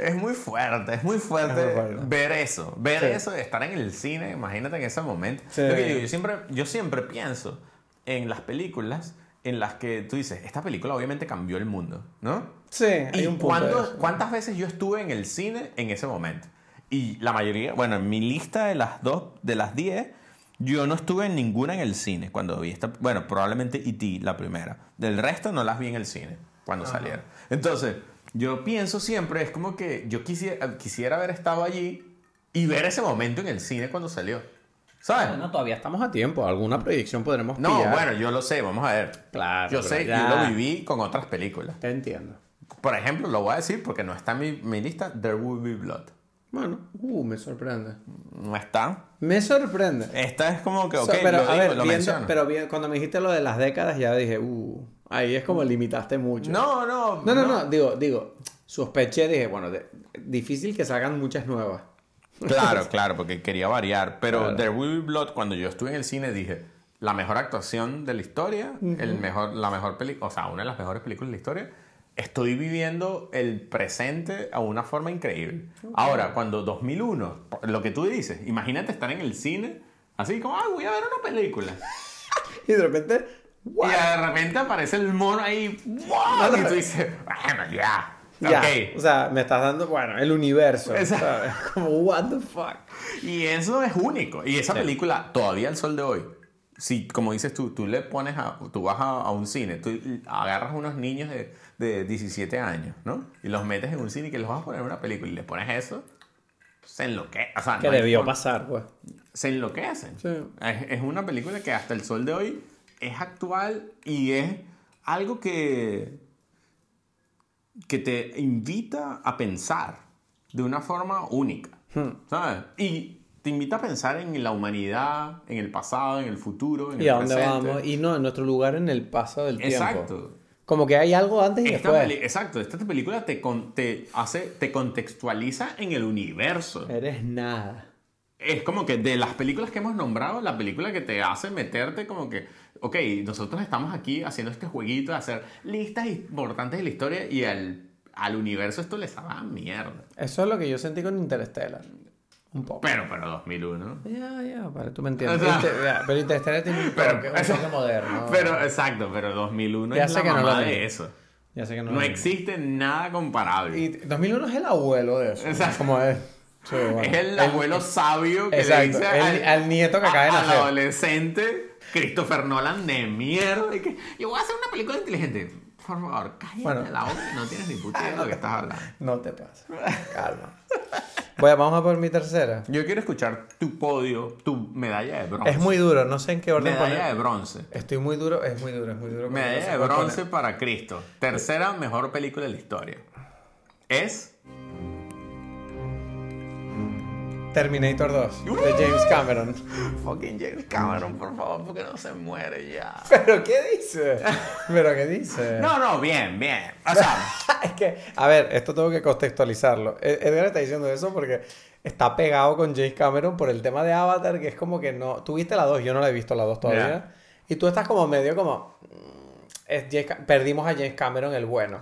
Es muy fuerte, es muy fuerte, Es muy fuerte. ver eso. Ver Sí. eso, estar en el cine, imagínate en ese momento. Sí. Lo que digo, yo, siempre, yo siempre pienso en las películas en las que tú dices, esta película obviamente cambió el mundo, ¿no? Sí, hay ¿Y un punto eso. cuántas veces yo estuve en el cine en ese momento? Y la mayoría, bueno, en mi lista de las dos, de las 10, yo no estuve en ninguna en el cine cuando vi esta. Bueno, probablemente E.T., la primera. Del resto no las vi en el cine cuando salieron. Entonces, yo pienso siempre, es como que yo quisiera, quisiera haber estado allí y ver ese momento en el cine cuando salió. ¿Sabes? Bueno, todavía estamos a tiempo. Alguna proyección podremos No, pillar. bueno, yo lo sé, vamos a ver. Claro, Yo sé, ya- yo lo viví con otras películas. Te entiendo. Por ejemplo, lo voy a decir porque no está en mi, mi lista, There Will Be Blood. Bueno, uh, me sorprende. No está. Me sorprende. Esta es como que, ok, So, pero, lo a ver, lo viendo- menciono. pero bien, cuando me dijiste lo de las décadas, ya dije, uh, ahí es como limitaste mucho. No, no, no, no, no, digo, digo, sospeché, dije, bueno, de- difícil que salgan muchas nuevas. Claro, claro, porque quería variar. Pero Claro. There Will Be Blood, cuando yo estuve en el cine, dije, la mejor actuación de la historia, el mejor, la mejor película, o sea, una de las mejores películas de la historia. Estoy viviendo el presente a una forma increíble. Ahora, cuando 2001, lo que tú dices, imagínate estar en el cine, así como, ay, voy a ver una película. Y de repente, Y de repente aparece el mono ahí, ¡wow! Y tú dices, bueno, ya. ya. Ok. O sea, me estás dando, bueno, el universo. ¿sabes? Como, what the fuck. Y eso es único. Y esa película, todavía al sol de hoy, si, como dices tú, tú le pones a, tú vas a, a un cine, tú agarras unos niños de, de 17 años, ¿no? Y los metes en un cine y que los vas a poner en una película y les pones eso, se enloquecen. O sea, Que no debió forma. pasar, pues. Se enloquecen. Sí. Es, es una película que hasta el sol de hoy es actual y es algo que, que te invita a pensar de una forma única, Hmm. ¿sabes? Y te invita a pensar en la humanidad, en el pasado, en el futuro, en ¿Y el a dónde presente. vamos? Y no, en nuestro lugar en el paso del tiempo. Exacto. Como que hay algo antes y Esta después. exacto, esta película te, con- te hace, te contextualiza en el universo. Eres nada. Es como que de las películas que hemos nombrado, la película que te hace meterte como que, ok, nosotros estamos aquí haciendo este jueguito de hacer listas importantes de la historia y al, al universo esto le sabe a mierda. Eso es lo que yo sentí con Interstellar. Un poco. Pero, pero 2001. Ya, ya, para tú me entiendes. O sea- pero Interstellar tiene un Pero- toque, un toque moderno. Pero, exacto, pero 2001 Ya es sé la que no lo de eso. ya sé que no. No existe nada comparable. Y 2001 es el abuelo de eso. Exacto. Como es. Sí, bueno. es el abuelo sabio que Exacto, le dice el- al nieto que acaba de nacer. Al adolescente, Christopher Nolan de mierda. y que, yo voy a hacer una película inteligente. Por favor, cállate Bueno. la boca no tienes ni puta idea de lo que estás hablando. No te pasa. Calma. A, vamos a por mi tercera. Yo quiero escuchar tu podio, tu medalla de bronce. Es muy duro, no sé en qué orden Medalla poner. de bronce. Estoy muy duro, es muy duro, es muy duro. Medalla de bronce poner. para Cristo. Tercera mejor película de la historia. Es Terminator 2, de James Cameron. fucking James Cameron, por favor, porque no se muere ya. ¿Pero qué dice? ¿Pero qué dice? No, no, bien, bien. O sea, es que, a ver, esto tengo que contextualizarlo. Ed- Edgar está diciendo eso porque está pegado con James Cameron por el tema de Avatar, que es como que no. Tú viste la 2, yo no la he visto la 2 todavía. Ya. Y tú estás como medio como. mm, es James perdimos a James Cameron el bueno.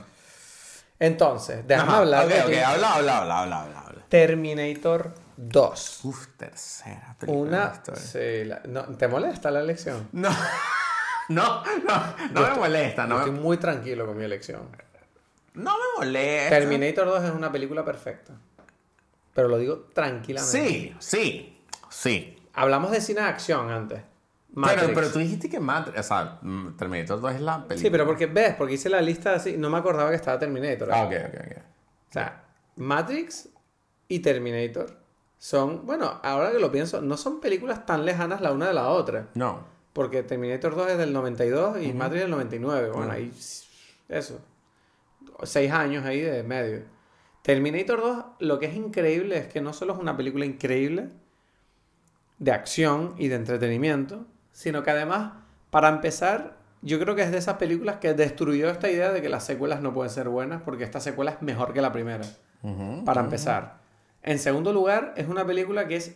Entonces, déjame Ajá, hablar de James- habla, habla, habla, habla, habla. Terminator 2. Uf, tercera película de la Una. historia. Sí, la- no, ¿Te molesta la elección? No, no, no, no me molesta, no Estoy me, muy tranquilo con mi elección. no me molesta. Terminator 2 es una película perfecta. Pero lo digo tranquilamente. Sí, sí, sí. Hablamos de cine de acción antes. Pero, Matrix. pero tú dijiste que Matrix, o sea, mm, Terminator 2 es la película. Sí, pero porque ves, porque hice la lista así, no me acordaba que estaba Terminator. Ah, ok, ok, ok. O sea, Matrix y Terminator son, bueno, ahora que lo pienso, no son películas tan lejanas la una de la otra. No. Porque Terminator 2 es del 92 y Matrix del 99. Bueno, Ujú. ahí, eso. Seis años ahí de medio. Terminator 2, lo que es increíble es que no solo es una película increíble de acción y de entretenimiento, sino que además, para empezar, yo creo que es de esas películas que destruyó esta idea de que las secuelas no pueden ser buenas porque esta secuela es mejor que la primera Ujú. para empezar. En segundo lugar, es una película que es.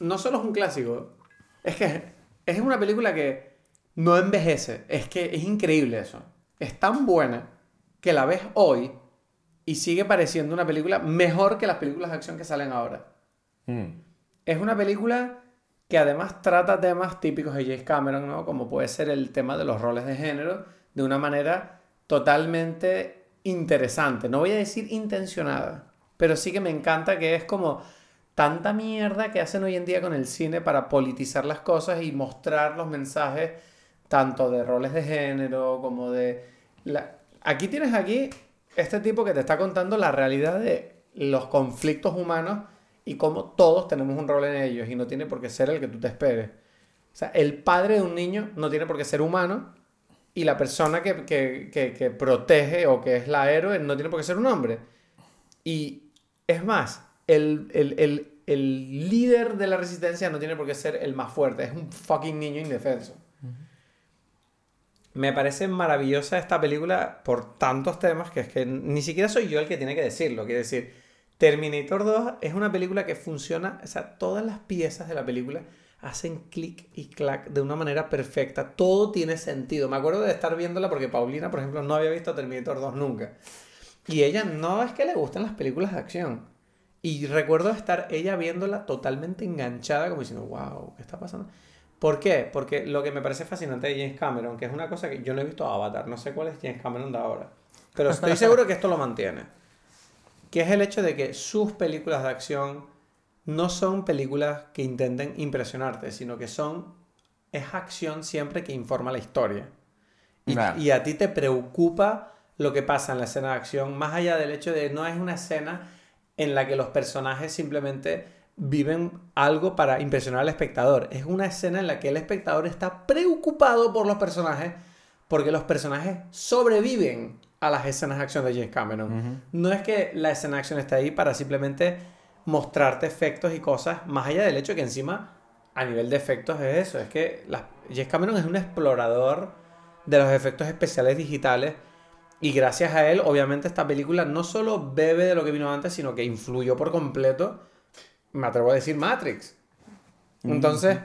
No solo es un clásico, es que es una película que no envejece. Es que es increíble eso. Es tan buena que la ves hoy y sigue pareciendo una película mejor que las películas de acción que salen ahora. Mm. Es una película que además trata temas típicos de James Cameron, ¿no? Como puede ser el tema de los roles de género, de una manera totalmente interesante. No voy a decir intencionada, pero sí que me encanta que es como tanta mierda que hacen hoy en día con el cine para politizar las cosas y mostrar los mensajes tanto de roles de género como de... Aquí tienes aquí este tipo que te está contando la realidad de los conflictos humanos y cómo todos tenemos un rol en ellos y no tiene por qué ser el que tú te esperes. O sea, el padre de un niño no tiene por qué ser humano y la persona que, que- que- que protege o que es la héroe no tiene por qué ser un hombre. Y es más, el, el- el- el líder de la resistencia no tiene por qué ser el más fuerte, es un fucking niño indefenso. Me parece maravillosa esta película por tantos temas que es que ni siquiera soy yo el que tiene que decirlo. Quiero decir, Terminator 2 es una película que funciona, o sea, todas las piezas de la película hacen clic y clac de una manera perfecta. Todo tiene sentido. Me acuerdo de estar viéndola porque Paulina, por ejemplo, no había visto Terminator 2 nunca. Y ella no es que le gusten las películas de acción. Y recuerdo estar ella viéndola totalmente enganchada, como diciendo, wow, ¿qué está pasando? ¿Por qué? Porque lo que me parece fascinante de James Cameron, que es una cosa que yo no he visto Avatar, no sé cuál es James Cameron de ahora, pero estoy seguro que esto lo mantiene, que es el hecho de que sus películas de acción no son películas que intenten impresionarte, sino que son es acción siempre que informa la historia. Y, a ti te preocupa lo que pasa en la escena de acción, más allá del hecho de no es una escena en la que los personajes simplemente viven algo para impresionar al espectador. Es una escena en la que el espectador está preocupado por los personajes porque los personajes sobreviven a las escenas de acción de James Cameron. No es que la escena de acción esté ahí para simplemente mostrarte efectos y cosas, más allá del hecho que encima, a nivel de efectos, es eso. Es que la- James Cameron es un explorador de los efectos especiales digitales. Y gracias a él, obviamente, esta película no solo bebe de lo que vino antes, sino que influyó por completo, me atrevo a decir, Matrix. Entonces,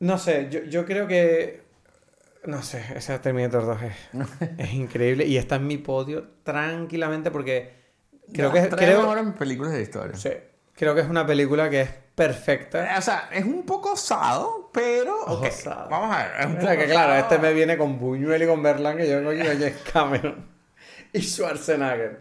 no sé, yo, yo creo que. No sé, esa Terminator 2 es, es increíble. Y está en mi podio tranquilamente porque creo que, es- creo, mejores películas de historia. sí, creo que es una película que es perfecta. O sea, es un poco osado, pero. ok, Osado. Vamos a ver. Es un O poco sea que claro, este me viene con Buñuel y con Berlán, que yo vengo aquí James Cameron y Schwarzenegger.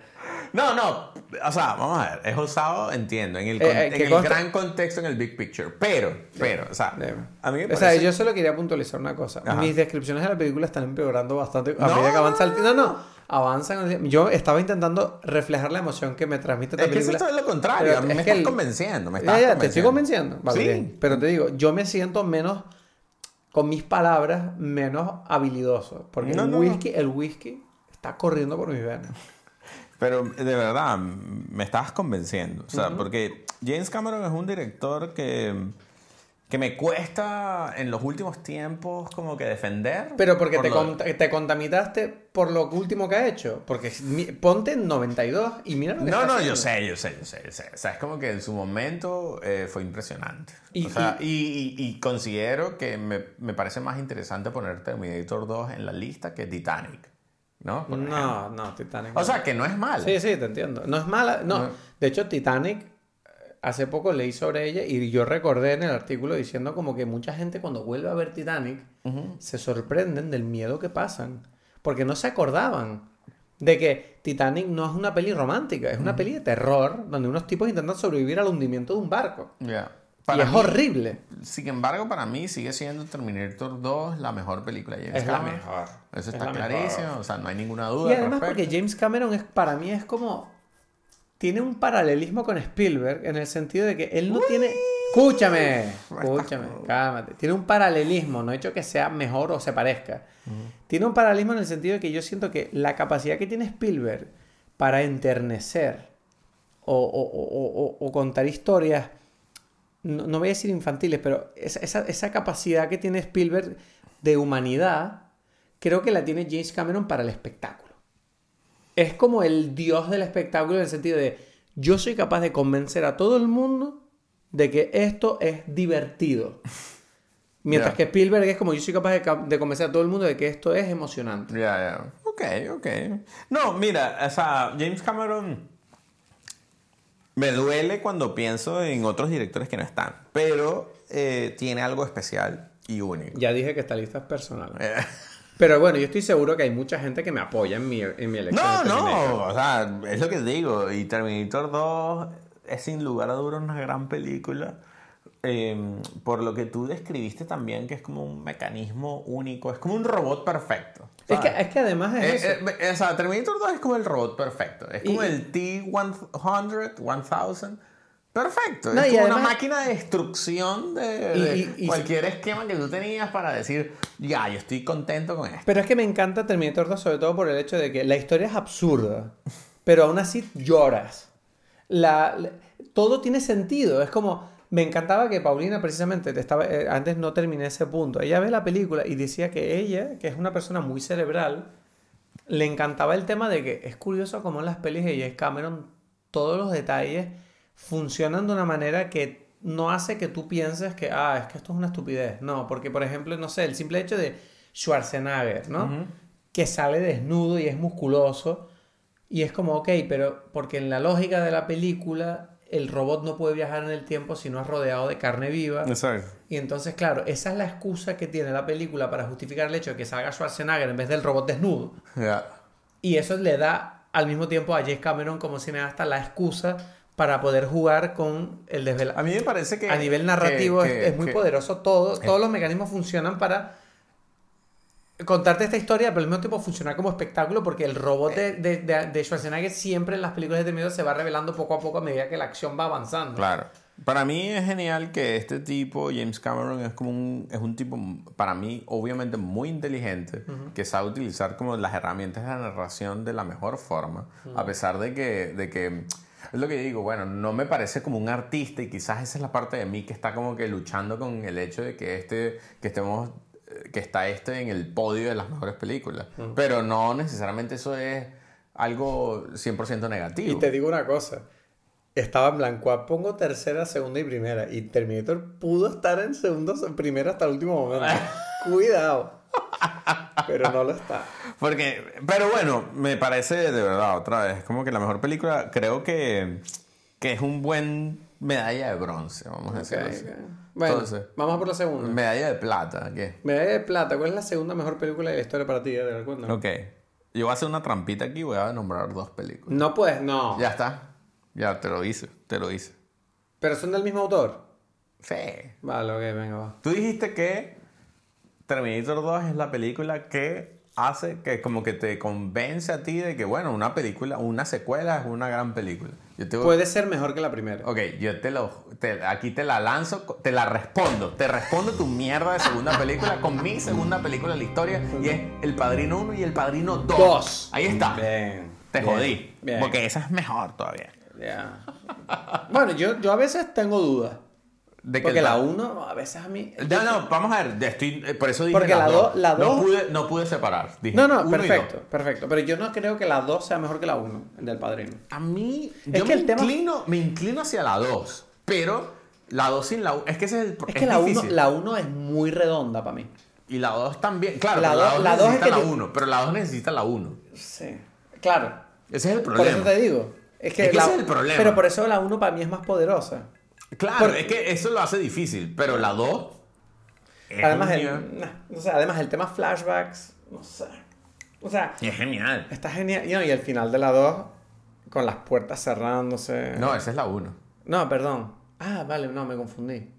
No, no. O sea, vamos a ver. Es osado, entiendo. En el, Eh, con- eh, en que el consta- gran contexto, en el big picture. Pero, pero, o sea, a mí me O parece. sea, yo solo quería puntualizar una cosa. Ajá. Mis descripciones de la película están empeorando bastante a No, medida que avanza el. No, no, avanzan. Yo estaba intentando reflejar la emoción que me transmite esta Es que eso es lo contrario. Pero a mí es me estás el- convenciendo. Me Ya, estás ya, te estoy convenciendo. Vale, Sí. bien. Pero te digo, yo me siento menos, con mis palabras, menos habilidoso. Porque No, el no, no. whisky, el whisky está corriendo por mis venas. Pero de verdad, me estabas convenciendo. O sea, porque James Cameron es un director que, que me cuesta en los últimos tiempos como que defender. Pero porque por te, lo- conta- te contaminaste por lo último que ha hecho. Porque ponte en 92 y mira lo que No, no, yo sé, yo sé, yo sé, yo sé. O sea, es como que en su momento eh, fue impresionante. Y- o sea, y, y- y considero que me, me parece más interesante poner Terminator 2 en la lista que Titanic. ¿No? Por ejemplo. No, Titanic. O sea, que no es mal. Sí, sí, te entiendo. No es mala. No. No. De hecho, Titanic, hace poco leí sobre ella y yo recordé en el artículo diciendo como que mucha gente cuando vuelve a ver Titanic se sorprenden del miedo que pasan. Porque no se acordaban de que Titanic no es una peli romántica, es una peli de terror donde unos tipos intentan sobrevivir al hundimiento de un barco. Ya. y es mí- horrible. Sin embargo, para mí sigue siendo Terminator 2 la mejor película de James Es la Cameron. mejor. Eso Es está la mejor. clarísimo, o sea, no hay ninguna Y duda. al además porque. James Cameron es para mí es como tiene un paralelismo con Spielberg en el sentido de que él no tiene escúchame, escúchame, cálmate. Tiene un paralelismo, no he dicho que sea mejor o se parezca. Tiene un paralelismo en el sentido de que yo siento que la capacidad que tiene Spielberg para enternecer o, o- o- o- o contar historias no, no voy a decir infantiles, pero esa, esa, esa capacidad que tiene Spielberg de humanidad, creo que la tiene James Cameron para el espectáculo. Es como el dios del espectáculo en el sentido de yo soy capaz de convencer a todo el mundo de que esto es divertido. Mientras que Spielberg es como yo soy capaz de, convencer a todo el mundo de que esto es emocionante. Ya, ya. Ok, ok. No, mira, o sea, James Cameron me duele cuando pienso en otros directores que no están, pero eh, tiene algo especial y único. Ya dije que esta lista es personal. Eh, Pero bueno, yo estoy seguro que hay mucha gente que me apoya en mi, en mi elección. No, no, o sea, es lo que digo. Y Terminator 2 es sin lugar a dudas una gran película. eh, por lo que tú describiste también, que es como un mecanismo único, es como un robot perfecto. Es que, es que además es Eh, eso. eh, o sea, Terminator 2 es como el robot perfecto. Es como Y- el T-100, 1000. Perfecto. No, es como una máquina de destrucción de, Y- de y- y- cualquier esquema que tú tenías para decir, ya, yo estoy contento con esto. Pero es que me encanta Terminator 2 sobre todo por el hecho de que la historia es absurda, pero aún así lloras. La, la- todo tiene sentido. Es como, me encantaba que Paulina precisamente, te estaba, eh, antes no terminé ese punto, ella ve la película y decía que ella, que es una persona muy cerebral, le encantaba el tema de que es curioso cómo en las pelis de James Cameron todos los detalles funcionan de una manera que no hace que tú pienses que, ah, es que esto es una estupidez. No, porque por ejemplo, no sé, el simple hecho de Schwarzenegger, ¿no? Que sale desnudo y es musculoso. Y es como, ok, pero porque en la lógica de la película, el robot no puede viajar en el tiempo si no es rodeado de carne viva. Exacto. Y entonces, claro, esa es la excusa que tiene la película para justificar el hecho de que salga Schwarzenegger en vez del robot desnudo. Ya. Y eso le da al mismo tiempo a James Cameron como cineasta la excusa para poder jugar con el desvelado. A mí me parece que... A nivel narrativo que- es, que- es muy que- poderoso todo. Todos los mecanismos funcionan para contarte esta historia, pero al mismo tiempo funcionar como espectáculo porque el robot de, de, de- de Schwarzenegger siempre en las películas de miedo se va revelando poco a poco a medida que la acción va avanzando. Claro. Para mí es genial que este tipo, James Cameron, es como un, es un tipo, para mí, obviamente muy inteligente, que sabe utilizar como las herramientas de la narración de la mejor forma, a pesar de que, de que, es lo que yo digo, bueno, no me parece como un artista y quizás esa es la parte de mí que está como que luchando con el hecho de que este, que estemos, eh, que está este en el podio de las mejores películas. Pero no necesariamente eso es algo 100% negativo. Y te digo una cosa. Estaba en blanco. Pongo tercera, segunda y primera. Y Terminator pudo estar en segundo, primera hasta el último momento. Cuidado. Pero no lo está. Porque, pero bueno, me parece de verdad, otra vez, como que la mejor película, creo que, que es un buen medalla de bronce, vamos a decirlo así. ok. Bueno, Entonces, vamos a por la segunda. medalla de plata, ¿qué? Medalla de plata. ¿Cuál es la segunda mejor película de la historia para ti? ¿De acuerdo? Ok, yo voy a hacer una trampita aquí, voy a nombrar dos películas. No puedes, no. Ya está, ya te lo hice, te lo hice. Pero son del mismo autor. Sí. Vale, ok, venga, va. Tú dijiste que Terminator 2 es la película que hace que como que te convence a ti de que, bueno, una película, una secuela es una gran película. Yo te voy- Puede ser mejor que la primera. Ok, yo te lo. te- aquí te la lanzo, te la respondo. Te respondo tu mierda de segunda película con mi segunda película de la historia y es El Padrino 1 y El Padrino 2. Dos. Ahí está. Bien. Te Bien, jodí. Bien. Porque esa es mejor todavía. Ya. bueno, yo, yo a veces tengo dudas. De que Porque la pa- 1, a veces a mí. No, no, vamos a ver. Estoy, eh, por eso dije. Porque la dos. do- la no, pude, no pude separar. Dije No, no, perfecto, perfecto. Pero yo no creo que la 2 sea mejor que la 1, el del padrino. A mí. Es yo que me, el tema- inclino, me inclino hacia la 2. Pero la 2 sin la 1. Es que ese es el. Es que la 1 difícil. la uno es muy redonda para mí. Y la 2 también. Claro, La pero la dos- 2 la dos es necesita la te- 1. Pero la 2 necesita la 1. Sí. Claro. Ese es el Por problema. eso te digo. Es que, Es que la- ese es el problema. Pero por eso la 1 para mí es más poderosa. Claro, Por- es que eso lo hace difícil. Pero la 2. es Además, el, nah, no sé, además el tema flashbacks, no sé. O sea, Es genial. está genial. Y, no, y el final de la 2, con las puertas cerrándose. No, esa es la 1. No, perdón. Ah, vale, no, me confundí.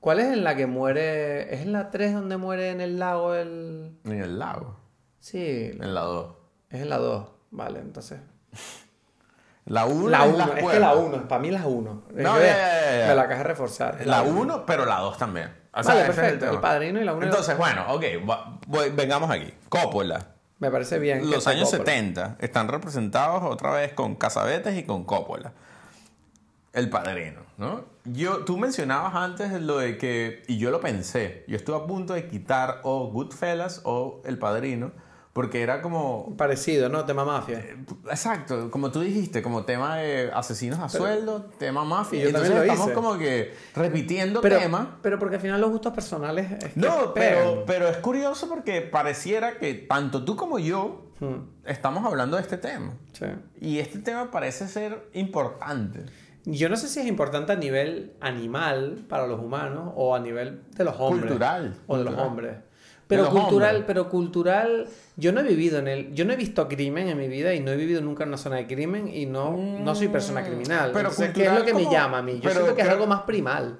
¿Cuál es en la que muere? ¿Es en la 3 donde muere en el lago el...? En el lago. Sí, En la 2. es en la 2. Vale, entonces... La 1 La es 1, la es que la 1, para mí la 1. No, ya, ya, ya. Me la de reforzar. La uno. 1, pero la 2 también. O Vale, es el perfecto. El, tema. padrino y la 1. Entonces, bueno, ok. voy- vengamos aquí. Coppola. Me parece bien. Los sea años Coppola. 70 están representados otra vez con Casabetes y con Coppola. El padrino, ¿no? Yo, tú mencionabas antes lo de que, y yo lo pensé, yo estuve a punto de quitar o Goodfellas o El Padrino, porque era como, Parecido, ¿no? Tema mafia. exacto, como tú dijiste, como tema de asesinos a sueldo, tema mafia, y yo entonces lo estamos hice. como que repitiendo Pero, tema. pero porque al final los gustos personales... es que No, pero, pero es curioso porque pareciera que tanto tú como yo Hmm, estamos hablando de este tema. sí. Y este tema parece ser importante. Yo no sé si es importante a nivel animal para los humanos o a nivel de los hombres. Cultural, O de los hombres. Pero cultural, hombres. pero cultural, yo no he vivido en el, yo no he visto crimen en mi vida y no he vivido nunca en una zona de crimen y no, no soy persona criminal. Pero Entonces, ¿qué es lo que me llama a mí? Yo pero siento que es algo más primal.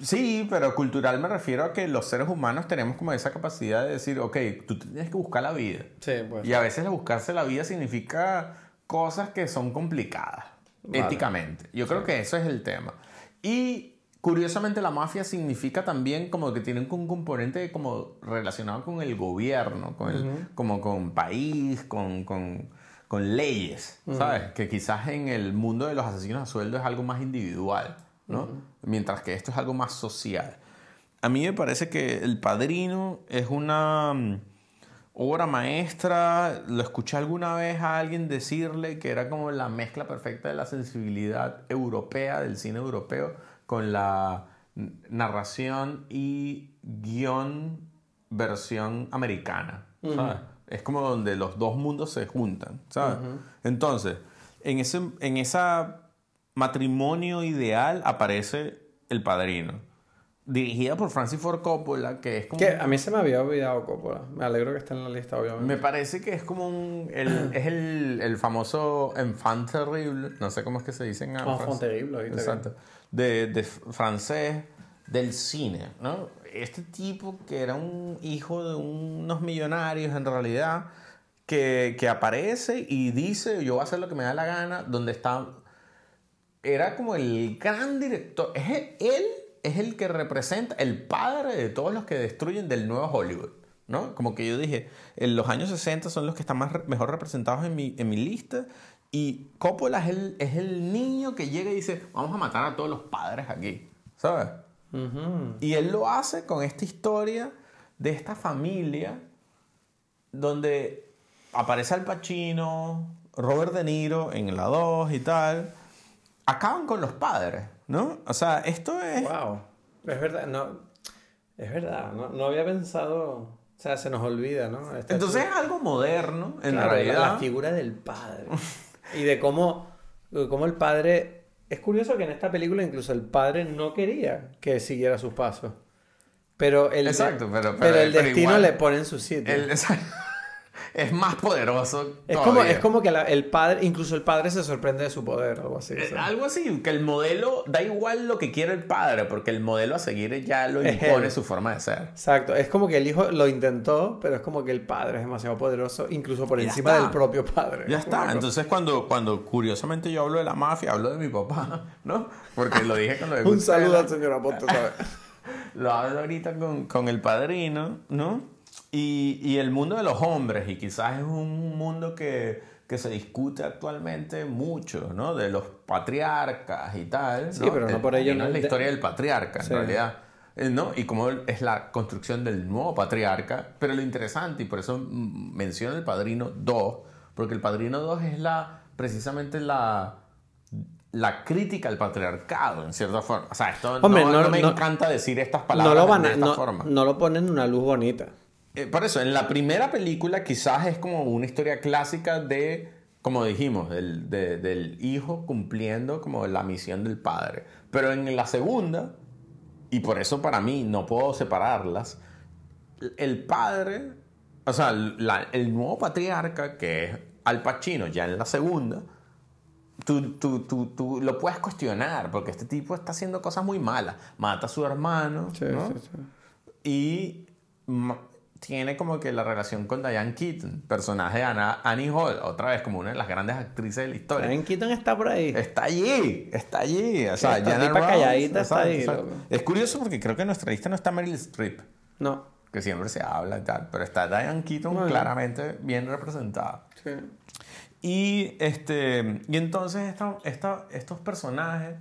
Sí, pero cultural me refiero a que los seres humanos tenemos como esa capacidad de decir, ok, tú tienes que buscar la vida. Sí, pues. Y a veces buscarse la vida significa cosas que son complicadas, Vale. éticamente. Yo creo que eso es el tema. Y curiosamente la mafia significa también como que tienen un componente como relacionado con el gobierno, con el, como con país, con, con, con leyes, ¿sabes? Que quizás en el mundo de los asesinos a sueldo es algo más individual, ¿no? Mientras que esto es algo más social. A mí me parece que El Padrino es una mm, obra maestra. Lo escuché alguna vez a alguien decirle que era como la mezcla perfecta de la sensibilidad europea, del cine europeo, con la narración y guion versión americana. ¿sabes? Es como donde los dos mundos se juntan, ¿sabes? Entonces, en ese en esa matrimonio ideal aparece el padrino. dirigida por Francis Ford Coppola, que es como... Que a mí se me había olvidado Coppola. Me alegro que esté en la lista, obviamente. Me parece que es como un... el- es el, el famoso enfant terrible, no sé cómo es que se dice en Enfant terrible. Exacto. De, francés, del cine, ¿no? Este tipo que era un hijo de unos millonarios en realidad, que, que aparece y dice, yo voy a hacer lo que me da la gana, donde está... Era como el gran director. Es él es el que representa, el padre de todos los que destruyen del nuevo Hollywood. ¿no? Como que yo dije, en los años 60 son los que están más, mejor representados en mi, en mi lista. Y Coppola es el, es el niño que llega y dice, vamos a matar a todos los padres aquí. ¿Sabes? Y él lo hace con esta historia de esta familia donde aparece Al Pacino, Robert De Niro en la 2 y tal. Acaban con los padres, ¿no? O sea, esto es... Wow. Es verdad, no. Es verdad, no, no había pensado. O sea, se nos olvida, ¿no? Esta- Entonces es algo moderno, en Claro, realidad. La figura del padre. y de cómo, cómo el padre. Es curioso que en esta película incluso el padre no quería que siguiera sus pasos. Pero el, Exacto, pero- pero, pero- el destino igual- le pone en su sitio. Es, es más poderoso. es, como, es como que la- el padre, incluso el padre se sorprende de su poder, algo así. Eh. Algo así, que el modelo da igual lo que quiere el padre, porque el modelo a seguir ya lo impone su forma de ser. Exacto, es como que el hijo lo intentó, pero es como que el padre es demasiado poderoso, incluso por Ya encima está. del propio padre. Ya está. Entonces, cuando, cuando curiosamente yo hablo de la mafia, hablo de mi papá, ¿no? Porque lo dije con lo de Un saludo al señor Aponte, ¿sabes? Lo hablo ahorita con, con el padrino, ¿no? Y, y el mundo de los hombres, y quizás es un mundo que, que se discute actualmente mucho, ¿no? De los patriarcas y tal. Sí, pero no por ello padrino no- es la de- historia del patriarca, en Sí. realidad. Eh, ¿no? Y cómo es la construcción del nuevo patriarca. Pero lo interesante, y por eso menciono el Padrino 2, porque el Padrino 2 es la, precisamente la, la crítica al patriarcado, en cierta forma. O sea, esto Hombre, no, no- no me no- encanta decir estas palabras No lo, van de a, esta no, forma. no lo ponen en una luz bonita. Eh, por eso, en la primera película quizás es como una historia clásica de, como dijimos, del, de- del hijo cumpliendo como la misión del padre. Pero en la segunda, y por eso para mí no puedo separarlas, el padre, o sea, la- el nuevo patriarca, que es Al Pacino, ya en la segunda, tú, tú, tú, tú lo puedes cuestionar, porque este tipo está haciendo cosas muy malas. Mata a su hermano, Sí, ¿no? sí, sí. Y tiene como que la relación con Diane Keaton, personaje de Anna- Annie Hall, otra vez como una de las grandes actrices de la historia. Diane Keaton está por ahí. Está allí, está allí. O sea, tipa Ross, calladita está ahí. Es curioso porque creo que en nuestra lista no está Meryl Streep, No. que siempre se habla y tal, pero está Diane Keaton Bueno. claramente bien representada. Sí. Y, este, y entonces esta- esta- estos personajes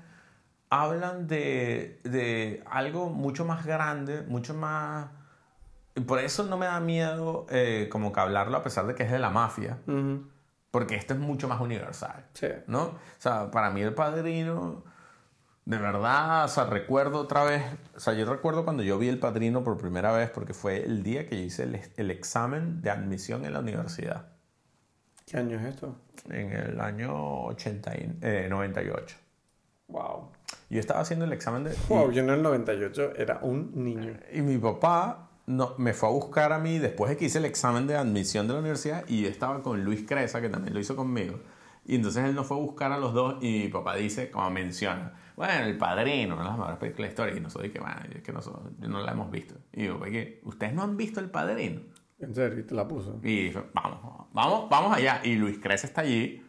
hablan de, de algo mucho más grande, mucho más... Y por eso no me da miedo eh, como que hablarlo a pesar de que es de la mafia, Ujú. porque esto es mucho más universal, Sí. ¿no? O sea, para mí el padrino, de verdad, o sea, recuerdo otra vez, o sea, yo recuerdo cuando yo vi el padrino por primera vez, porque fue el día que yo hice el, el examen de admisión en la universidad ¿Qué año es esto? en el año 80 y- eh, 98. Wow. Yo estaba haciendo el examen de... y- Wow, yo en el 98 era un niño. Y, mi papá no, me fue a buscar a mí después de que hice el examen de admisión de la universidad y yo estaba con Luis Cresa, que también lo hizo conmigo. Y entonces él nos fue a buscar a los dos y mi papá dice, como menciona, bueno, El Padrino, una de las mejores películas de la historia. Y nosotros dije, bueno, es que nosotros no la hemos visto. Y yo, ¿qué? ¿Ustedes no han visto El Padrino? En serio, te la puso. Y dije, vamos, vamos, vamos allá. Y Luis Cresa está allí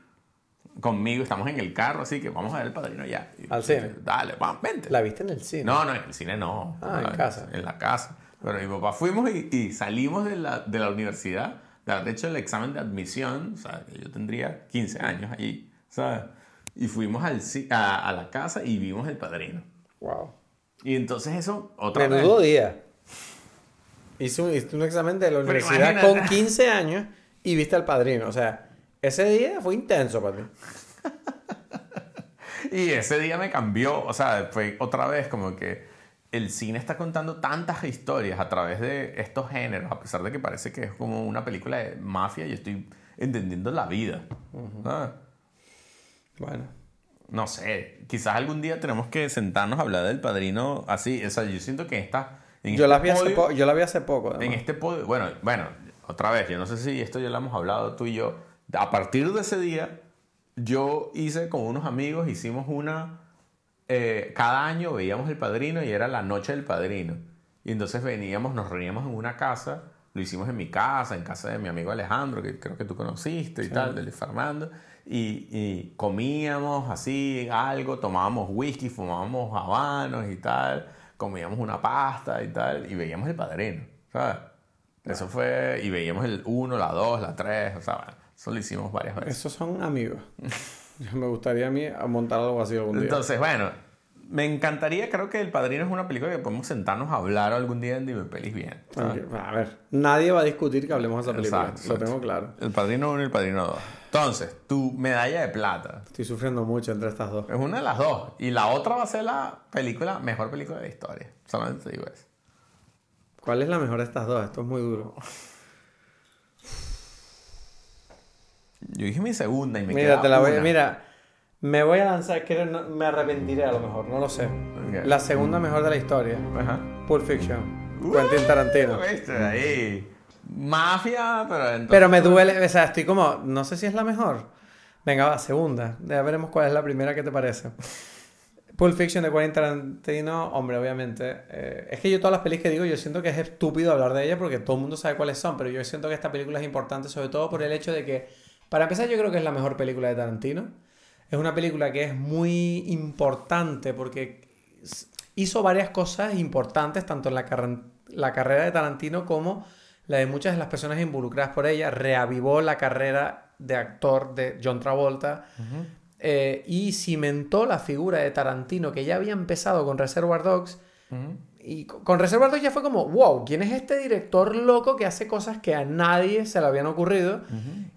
conmigo, estamos en el carro, así que vamos a ver el padrino allá. Y- ¿Al cine? Dale, vamos, vente. ¿La viste en el cine? No, no, en el cine no. Ah, en casa. En la casa. Pero mi papá fuimos y, y salimos de la, de la universidad de haber hecho el examen de admisión. O sea, que yo tendría 15 años allí, ¿sabes? Y fuimos al, a, a la casa y vimos el padrino. Wow. Y entonces eso, otra vez. Menudo día. Hice un, hice un examen de la universidad con 15 años y viste al padrino. O sea, ese día fue intenso para ti. Y ese día me cambió, o sea, fue otra vez como que el cine está contando tantas historias a través de estos géneros, a pesar de que parece que es como una película de mafia y estoy entendiendo la vida. ¿sabes? Bueno. no sé, quizás algún día tenemos que sentarnos a hablar del padrino así. O sea, yo siento que esta. en Yo este la vi hace poco. Yo la vi hace poco. En este podio, bueno, bueno, otra vez, yo no sé si esto ya lo hemos hablado tú y yo. A partir de ese día, yo hice con unos amigos, hicimos una. Eh, cada año veíamos el padrino y era la noche del padrino. Y entonces veníamos, nos reuníamos en una casa, lo hicimos en mi casa, en casa de mi amigo Alejandro, que creo que tú conociste y tal, de Luis Fernando. Y, y comíamos así algo, tomábamos whisky, fumábamos habanos y tal, comíamos una pasta y tal, y veíamos el padrino, ¿sabes? Eso fue, y veíamos el 1, la 2, la 3, o sea, bueno, eso lo hicimos varias veces. Esos son amigos. Me gustaría a mí montar algo así algún día. Entonces, bueno, me encantaría, creo que El Padrino es una película que podemos sentarnos a hablar algún día en Dime Pelis bien. a ver, nadie va a discutir que hablemos de esa película. Exacto, Lo exacto. tengo claro. El Padrino 1 y El Padrino 2. Entonces, tu medalla de plata Estoy sufriendo mucho entre estas dos. es una de las dos. Y la otra va a ser la película, mejor película de la historia. Solamente te digo eso. ¿Cuál es la mejor de estas dos? Esto es muy duro. Yo dije mi segunda y me Mira, queda te la voy una. Mira, me voy a lanzar, creo, no- me arrepentiré a lo mejor, no lo sé. Ok. La segunda mejor de la historia. Ajá. Pulp Fiction. Quentin Tarantino. ¿Viste? Ahí. Mafia, pero entonces... Pero me duele, o sea, estoy como, no sé si es la mejor. Venga, va, segunda. Ya veremos cuál es la primera que te parece. Pulp Fiction de Quentin Tarantino, hombre, obviamente. eh, es que yo todas las pelis que digo, yo siento que es estúpido hablar de ella porque todo el mundo sabe cuáles son, pero yo siento que esta película es importante sobre todo por el hecho de que, para empezar, yo creo que es la mejor película de Tarantino. Es una película que es muy importante porque hizo varias cosas importantes, tanto en la, carre- la carrera de Tarantino como la de muchas de las personas involucradas por ella. Reavivó la carrera de actor de John Travolta eh, y cimentó la figura de Tarantino que ya había empezado con Reservoir Dogs. Y co- con Reservoir Dogs ya fue como, wow, ¿quién es este director loco que hace cosas que a nadie se le habían ocurrido?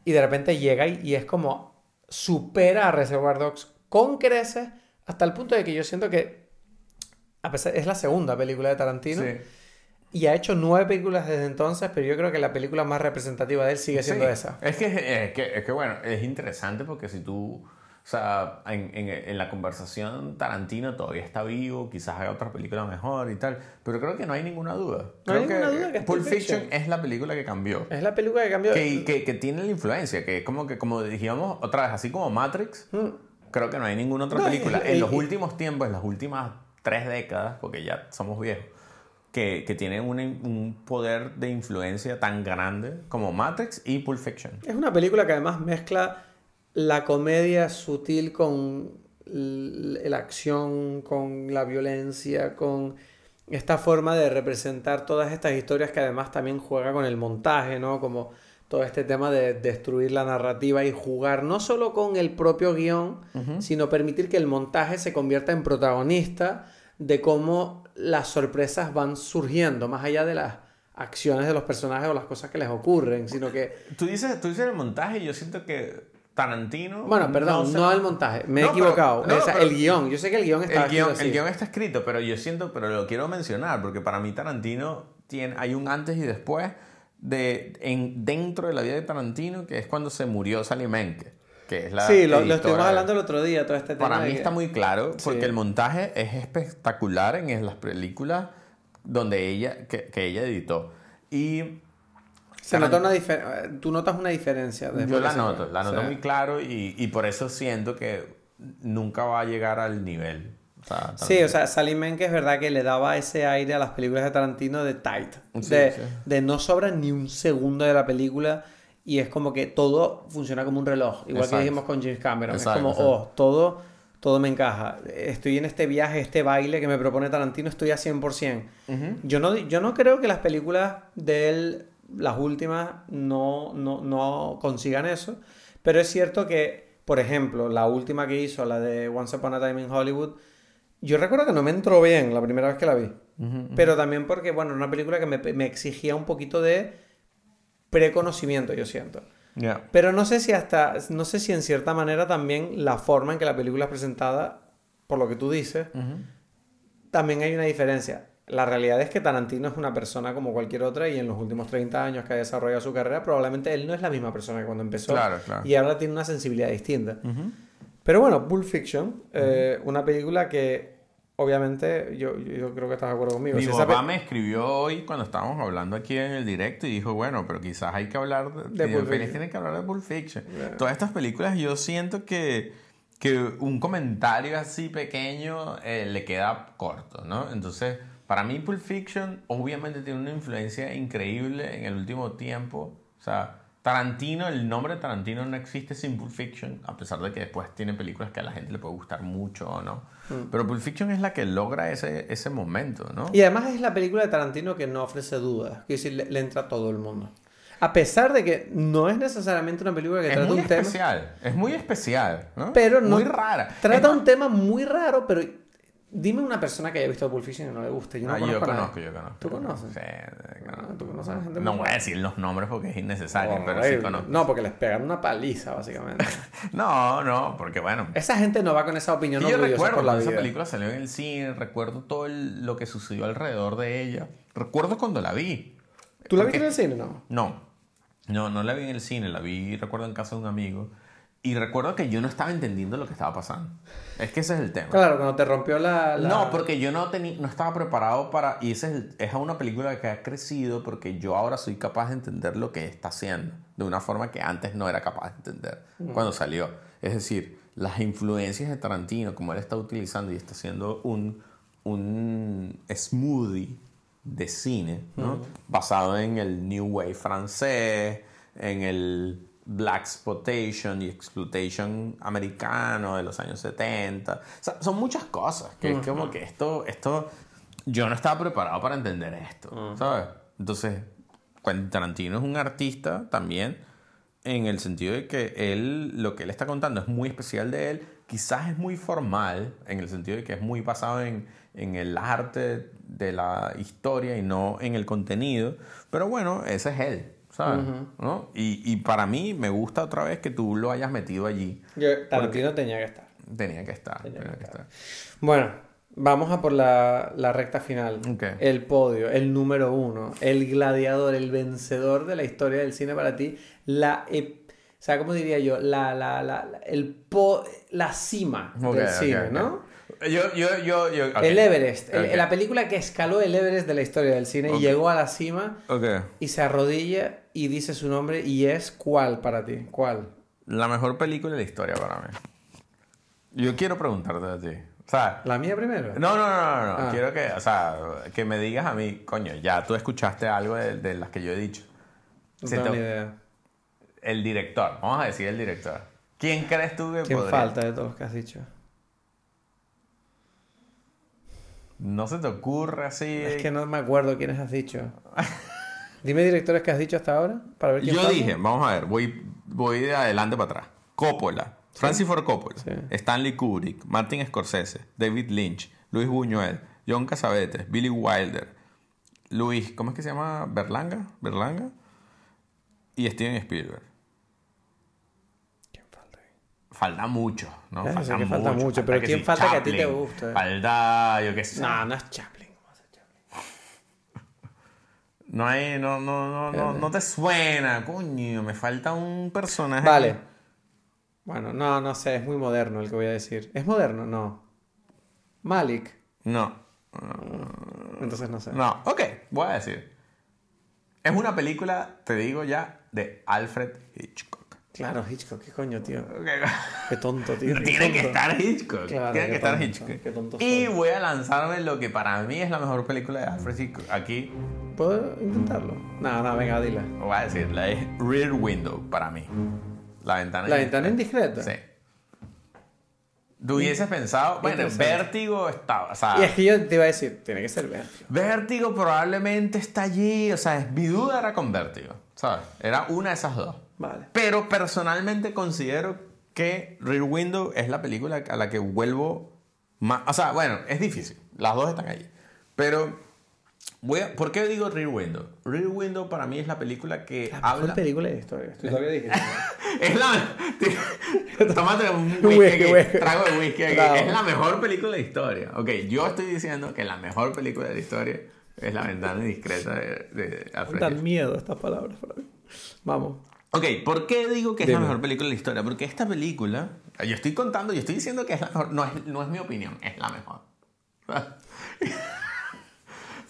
Y de repente llega y, y es como, supera a Reservoir Dogs con creces, hasta el punto de que yo siento que, a pesar, es la segunda película de Tarantino. Sí. Y ha hecho nueve películas desde entonces, pero yo creo que la película más representativa de él sigue siendo Sí. esa. Es que, es, que, es que, bueno, es interesante porque si tú, o sea, en, en, en la conversación Tarantino todavía está vivo, quizás haga otra película mejor y tal, pero creo que no hay ninguna duda. No hay Creo ninguna duda que es Pulp Fiction Fiction. es la película que cambió. Es la película que cambió. Que, que, que tiene la influencia, que es como que, como dijimos otra vez, así como Matrix, Mm. creo que no hay ninguna otra No, película en los últimos tiempos, en las últimas tres décadas, porque ya somos viejos, que, que tienen un, un poder de influencia tan grande como Matrix y Pulp Fiction. Es una película que además mezcla la comedia sutil con la acción, con la violencia, con esta forma de representar todas estas historias que además también juega con el montaje, ¿no? Como todo este tema de destruir la narrativa y jugar no solo con el propio guion, sino permitir que el montaje se convierta en protagonista de cómo las sorpresas van surgiendo, más allá de las acciones de los personajes o las cosas que les ocurren, sino que Tú dices, tú dices el montaje y yo siento que Tarantino... Bueno, perdón, se- no, el montaje, me he No, pero- equivocado. no, pero- el guion, yo sé que el guion está El escrito así. el guion está escrito, pero yo siento, pero lo quiero mencionar, porque para mí Tarantino tiene, hay un antes y después de, en, dentro de la vida de Tarantino, que es cuando se murió Sally Menke, que es la Sí, lo, estuvimos hablando el otro día, todo este tema. Para mí que- está muy claro, porque Sí. el montaje es espectacular en, en las películas donde ella, que, que ella editó. Y Se nota una difer- Tú notas una diferencia. yo la noto, la noto Sí. muy claro y, y por eso siento que nunca va a llegar al nivel. O sea, Sí, o sea, Sally Menke es verdad que le daba ese aire a las películas de Tarantino de tight. Sí, de, sí. de no sobra ni un segundo de la película y es como que todo funciona como un reloj. Igual Exacto. que dijimos con James Cameron. Exacto, es como, exacto. oh, todo, todo me encaja. Estoy en este viaje, este baile que me propone Tarantino, estoy a 100%. yo, no, yo no creo que las películas de él, las últimas, no, no, no consigan eso. Pero es cierto que, por ejemplo, la última que hizo, la de Once Upon a Time in Hollywood, yo recuerdo que no me entró bien la primera vez que la vi. Pero también porque, bueno, era una película que me, me exigía un poquito de preconocimiento, yo siento. Ya. Pero no sé si hasta, no sé si en cierta manera también la forma en que la película es presentada, por lo que tú dices, también hay una diferencia. La realidad es que Tarantino es una persona como cualquier otra y en los últimos 30 años que ha desarrollado su carrera, probablemente él no es la misma persona que cuando empezó Claro, claro. y ahora tiene una sensibilidad distinta. Pero bueno, Pulp Fiction, eh, una película que obviamente yo, yo creo que estás de acuerdo conmigo. Mi Si papá me escribió hoy cuando estábamos hablando aquí en el directo y dijo, bueno, pero quizás hay que hablar de, De Pulp Félix Fiction. tiene que hablar de Pulp Fiction. Yeah. Todas estas películas yo siento que, que un comentario así pequeño eh, le queda corto, ¿no? Entonces, para mí Pulp Fiction obviamente tiene una influencia increíble en el último tiempo. O sea, Tarantino, el nombre de Tarantino no existe sin Pulp Fiction, a pesar de que después tiene películas que a la gente le puede gustar mucho o no. Pero Pulp Fiction es la que logra ese, ese momento, ¿no? Y además es la película de Tarantino que no ofrece dudas. Quiero decir, le, le entra a todo el mundo. A pesar de que no es necesariamente una película que es trata muy un tema. especial, es muy especial, ¿no? Pero no. Muy rara. Trata Es un tema muy raro, pero dime una persona que haya visto Pulp Fiction y no le guste. Yo no Ah, yo conozco nadie. conozco, yo conozco. ¿Tú conoces? Sí, Ah, conozco. ¿tú conoces a gente No muy voy a decir los nombres porque es innecesario, pero sí conozco. No, porque les pegan una paliza, básicamente. No, no, porque bueno. Esa gente no va con esa opinión Y yo recuerdo por la cuando esa película salió en el cine, recuerdo todo el- lo que sucedió alrededor de ella. Recuerdo cuando la vi. ¿Tú la Porque- viste en el cine? No. No, no, no la vi en el cine, la vi, recuerdo, en casa de un amigo. Y recuerdo que yo no estaba entendiendo lo que estaba pasando. Es que ese es el tema. Claro, cuando te rompió la... la- No, porque yo no, teni- no estaba preparado para... Y ese es, el- es una película que ha crecido porque yo ahora soy capaz de entender lo que está haciendo. De una forma que antes no era capaz de entender cuando salió. Es decir, las influencias de Tarantino, como él está utilizando y está haciendo un, un smoothie de cine, ¿no? Basado en el New Wave francés, en el Black Exploitation y Exploitation americano de los años 70. O sea, son muchas cosas. Que es como que esto, esto, yo no estaba preparado para entender esto, ¿sabes? Entonces, Quentin Tarantino es un artista también en el sentido de que él, lo que él está contando es muy especial de él, quizás es muy formal, en el sentido de que es muy basado en, en el arte de la historia y no en el contenido, pero bueno, ese es él, ¿sabes? ¿No? Y, y para mí me gusta otra vez que tú lo hayas metido allí. Yo- Tarantino tenía que estar. Tenía que estar. Tenía que estar. Bueno, vamos a por la, la recta final. El podio, el número uno, el gladiador, el vencedor de la historia del cine para ti. La, o sea, ¿cómo diría yo? La, la, la, el po- la cima del cine. ¿no? Yo, yo, yo, yo. ok. El Everest, el- Ok. la película que escaló el Everest de la historia del cine Ok. y llegó a la cima y se arrodilla y dice su nombre y es ¿cuál para ti? ¿Cuál? La mejor película de la historia para mí. Yo quiero preguntarte a ti. O sea, ¿La mía primero? No, no, no, no, no. Ah. Quiero que, o sea, que me digas a mí, coño, ya tú escuchaste algo de, de las que yo he dicho. No tengo te- ni idea. El director, vamos a decir el director. ¿Quién crees tú que ¿Quién podría? falta de todos los que has dicho? No se te ocurre así. Es que no me acuerdo quiénes has dicho. Dime directores que has dicho hasta ahora para ver quién Yo dije, vamos a ver, voy, voy de adelante para atrás. Coppola, Francis Ford Coppola, Sí. Stanley Kubrick, Martin Scorsese, David Lynch, Luis Buñuel, John Cassavetes, Billy Wilder, Luis, ¿cómo es que se llama? Berlanga, Berlanga y Steven Spielberg. ¿Quién falta? Falta mucho, ¿no? Ya, sé que falta mucho, pero que ¿quién sí, falta que a ti te guste? Falta, yo qué sé. No, no es Chaplin. No hay, no, no, no, no, no te suena, coño, me falta un personaje. Vale. Bueno, no, no sé, es muy moderno el que voy a decir. ¿Es moderno? No. Malik. No, Entonces no sé. no, ok, voy a decir. Es una película, te digo ya, de Alfred Hitchcock. Claro, Hitchcock, qué coño, tío. Qué tonto, tío. qué Tiene que estar Hitchcock. Claro, Tiene que estar tonto, Hitchcock. qué tonto y soy. voy a lanzarme lo que para mí es la mejor película de Alfred Hitchcock. Aquí ¿Puedo intentarlo? No, no, venga, dila. voy a decir, la es Rear Window para mí. La ventana ¿La ventana indiscreta? Sí. Tú hubieses pensado, bueno. Vértigo estaba, o sea, Y es que yo te iba a decir, tiene que ser Vértigo. Vértigo probablemente está allí, o sea, es- mi duda era con Vértigo, ¿sabes? Era una de esas dos. Vale. Pero personalmente considero que Rear Window es la película a la que vuelvo más, o sea, bueno, es difícil, las dos están allí, pero voy a, ¿por qué digo Rear Window? Rear Window para mí es la película que La mejor habla película de historia. Tú todavía dijiste. es la. Tómate un Un whisky, whisky, aquí, whisky. trago de whisky aquí. Bravo. Es la mejor película de historia. Ok, yo estoy diciendo que la mejor película de la historia es La ventana indiscreta de, de Alfred Dan Hitchcock. miedo estas palabras para mí. Vamos. Ok, ¿por qué digo que es la Dime. mejor película de la historia? Porque esta película, yo estoy contando, yo estoy diciendo que es la mejor, no es, no es mi opinión, es la mejor.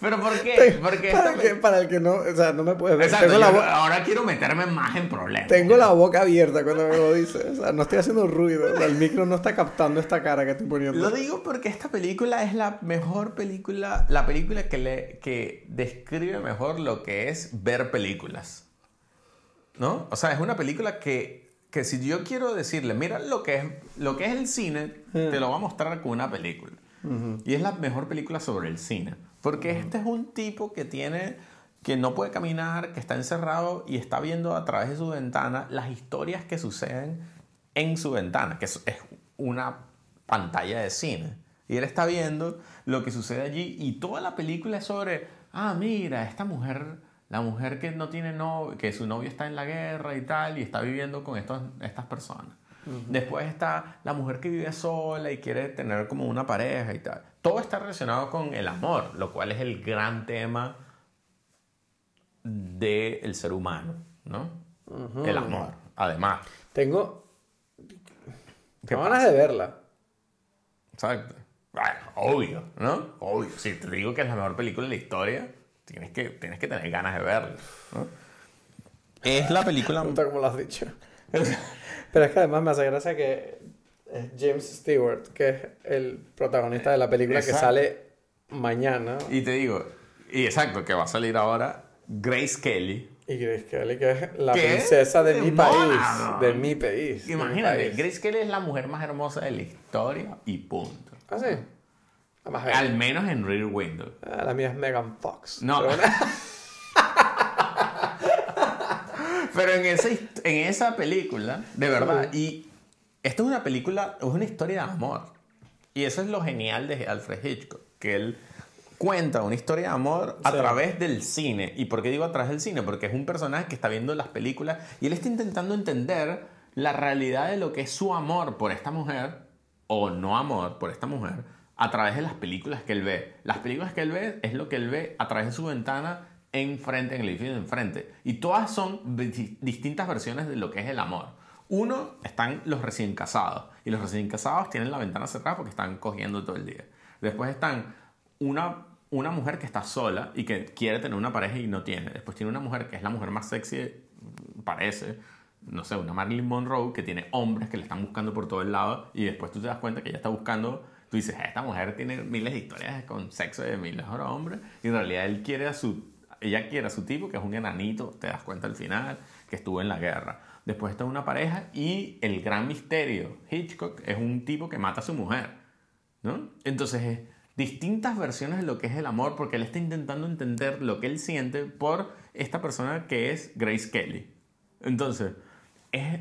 Pero ¿por qué? Porque Para, que, para el que no, o sea, no me puedes ver. Exacto, la ahora quiero meterme más en problemas. tengo la boca abierta cuando me lo dices. O sea, no estoy haciendo ruido. O sea, el micro no está captando esta cara que estoy poniendo. Lo digo porque esta película es la mejor película, la película que, le, que describe mejor lo que es ver películas. ¿No? O sea, es una película que, que si yo quiero decirle, mira lo que es, lo que es el cine, te lo voy a mostrar con una película. Y es la mejor película sobre el cine. Porque este es un tipo que tiene que no puede caminar, que está encerrado y está viendo a través de su ventana las historias que suceden en su ventana, que es una pantalla de cine. Y él está viendo lo que sucede allí y toda la película es sobre, ah, mira, esta mujer, la mujer que no tiene novio, que su novio está en la guerra y tal, y está viviendo con estos, estas personas. Después está la mujer que vive sola y quiere tener como una pareja y tal. Todo está relacionado con el amor, lo cual es el gran tema del ser humano, ¿no? El amor, además. Tengo. ¿Qué ganas de verla. Exacto. Bueno, obvio, ¿no? Obvio. Si te digo que es la mejor película de la historia, tienes que, tienes que tener ganas de verla. ¿no? Es la película... Gusta como lo has dicho. Pero es que además me hace gracia que es James Stewart, que es el protagonista de la película que Exacto. sale mañana. Y te digo, y exacto, que va a salir ahora Grace Kelly. Y Grace Kelly, que es la ¿Qué? princesa de ¡De mi país. De mi país. de mi Imagínate, país. Grace Kelly es la mujer más hermosa de la historia y punto. Ah, sí. Al menos en Rear Window. Ah, la mía es Megan Fox. No. Pero en esa, en esa película, de verdad, y esto es una película, es una historia de amor. Y eso es lo genial de Alfred Hitchcock, que él cuenta una historia de amor a Sí. través del cine. ¿Y por qué digo a través del cine? Porque es un personaje que está viendo las películas y él está intentando entender la realidad de lo que es su amor por esta mujer, o no amor por esta mujer, a través de las películas que él ve. Las películas que él ve es lo que él ve a través de su ventana enfrente, en el edificio de enfrente. Y todas son di- distintas versiones de lo que es el amor. Uno, están los recién casados. Y los recién casados tienen la ventana cerrada porque están cogiendo todo el día. Después están una, una mujer que está sola y que quiere tener una pareja y no tiene. Después tiene una mujer que es la mujer más sexy, parece. No sé, una Marilyn Monroe que tiene hombres que le están buscando por todo el lado. Y después tú te das cuenta que ella está buscando tú dices, "Ah, esta mujer tiene miles de historias con sexo de miles de hombres, y en realidad él quiere a su, ella quiere a su tipo, que es un enanito, te das cuenta al final, que estuvo en la guerra. Después está una pareja y el gran misterio, Hitchcock, es un tipo que mata a su mujer, ¿no? Entonces, es distintas versiones de lo que es el amor, porque él está intentando entender lo que él siente por esta persona que es Grace Kelly. Entonces, es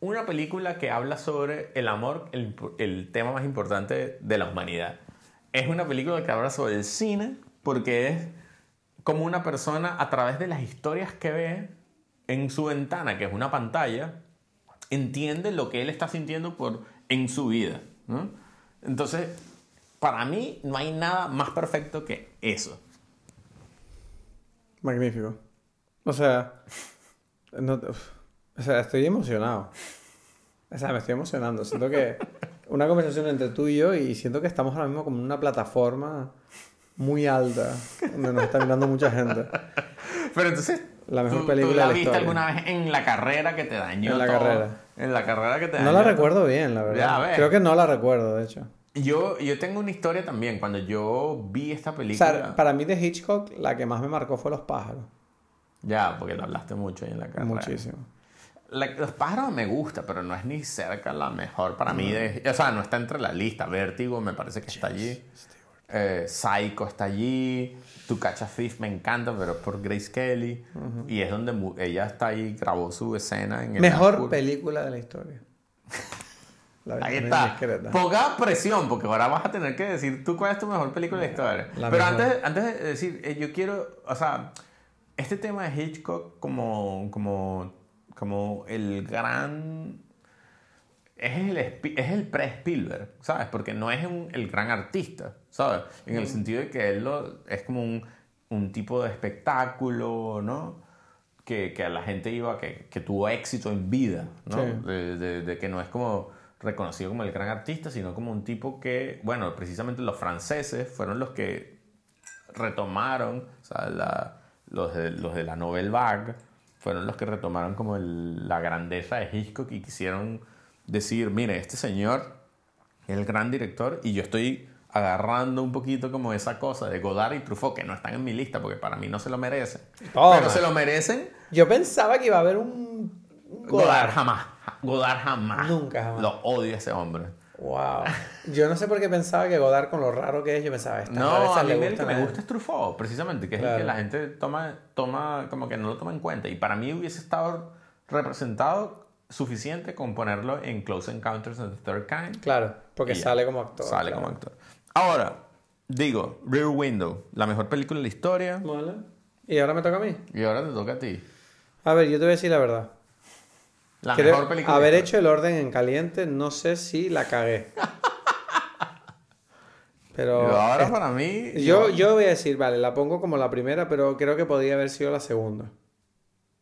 una película que habla sobre el amor, el, el tema más importante de la humanidad. Es una película que habla sobre el cine porque es como una persona a través de las historias que ve en su ventana, que es una pantalla, entiende lo que él está sintiendo por, en su vida. ¿no? Entonces, para mí no hay nada más perfecto que eso. Magnífico. O sea, no-. O sea, estoy emocionado. O sea, me estoy emocionando. Siento que una conversación entre tú y yo y siento que estamos ahora mismo como en una plataforma muy alta donde nos está mirando mucha gente. Pero entonces, La mejor ¿tú- película ¿tú la de la viste historia. alguna vez en la carrera que te dañó En la todo? carrera. En la carrera que te dañó No la todo. recuerdo bien, la verdad. ves. Creo que no la recuerdo, de hecho. Yo, yo tengo una historia también. Cuando yo vi esta O película... sea, para mí de Hitchcock la que más me marcó fue Los pájaros. Ya, porque lo hablaste mucho ahí en la carrera. Muchísimo. La- los pájaros me gusta, pero no es ni cerca la mejor para mí. De, o sea, no está entre la lista. Vértigo me parece que está allí. Eh, Psycho está allí. Tu Catch a Thief me encanta, pero es por Grace Kelly. Y es donde ella está ahí, grabó su escena en el Mejor película de la historia. La Ahí está. indiscreta. Poca presión, porque ahora vas a tener que decir tú cuál es tu mejor película de la historia. La Pero mejor. antes, antes de decir, eh, yo quiero, o sea, este tema de Hitchcock como, como, como el gran... Es el, es el pre-Spielberg, ¿sabes? Porque no es un- el gran artista, ¿sabes? En el sentido de que él lo- es como un, un tipo de espectáculo, ¿no? que, que a la gente iba, que, que tuvo éxito en vida, ¿no? Sí. De, de- de que no es como reconocido como el gran artista, sino como un tipo que, bueno, precisamente los franceses fueron los que retomaron, o sea, la- los, de, los de la Nouvelle Vague, fueron los que retomaron como el- la grandeza de Hitchcock y quisieron decir, mire, este señor es el gran director y yo estoy agarrando un poquito como esa cosa de Godard y Truffaut, que no están en mi lista porque para mí no se lo merecen. Pero se lo merecen Yo pensaba que iba a haber un, un Godard Godard. jamás. Godard jamás. Nunca, jamás. Lo odio a ese hombre. Wow. Yo no sé por qué pensaba que Godard, con lo raro que es, yo pensaba, estas No, a mí el que me gusta es Truffaut, precisamente, que es el que la gente toma, toma, como que no lo toma en cuenta. Y para mí hubiese estado representado suficiente con ponerlo en Close Encounters of the Third Kind. Claro, porque sale como actor. Sale claro. como actor. Ahora, digo, Rear Window, la mejor película de la historia. Vale. Y ahora me toca a mí. Y ahora te toca a ti. A ver, yo te voy a decir la verdad. La Creo- mejor película. haber hecho el orden en caliente, no sé si la cagué. Pero ahora es- para mí. yo, yo voy a decir, vale, la pongo como la primera, pero creo que podría haber sido la segunda.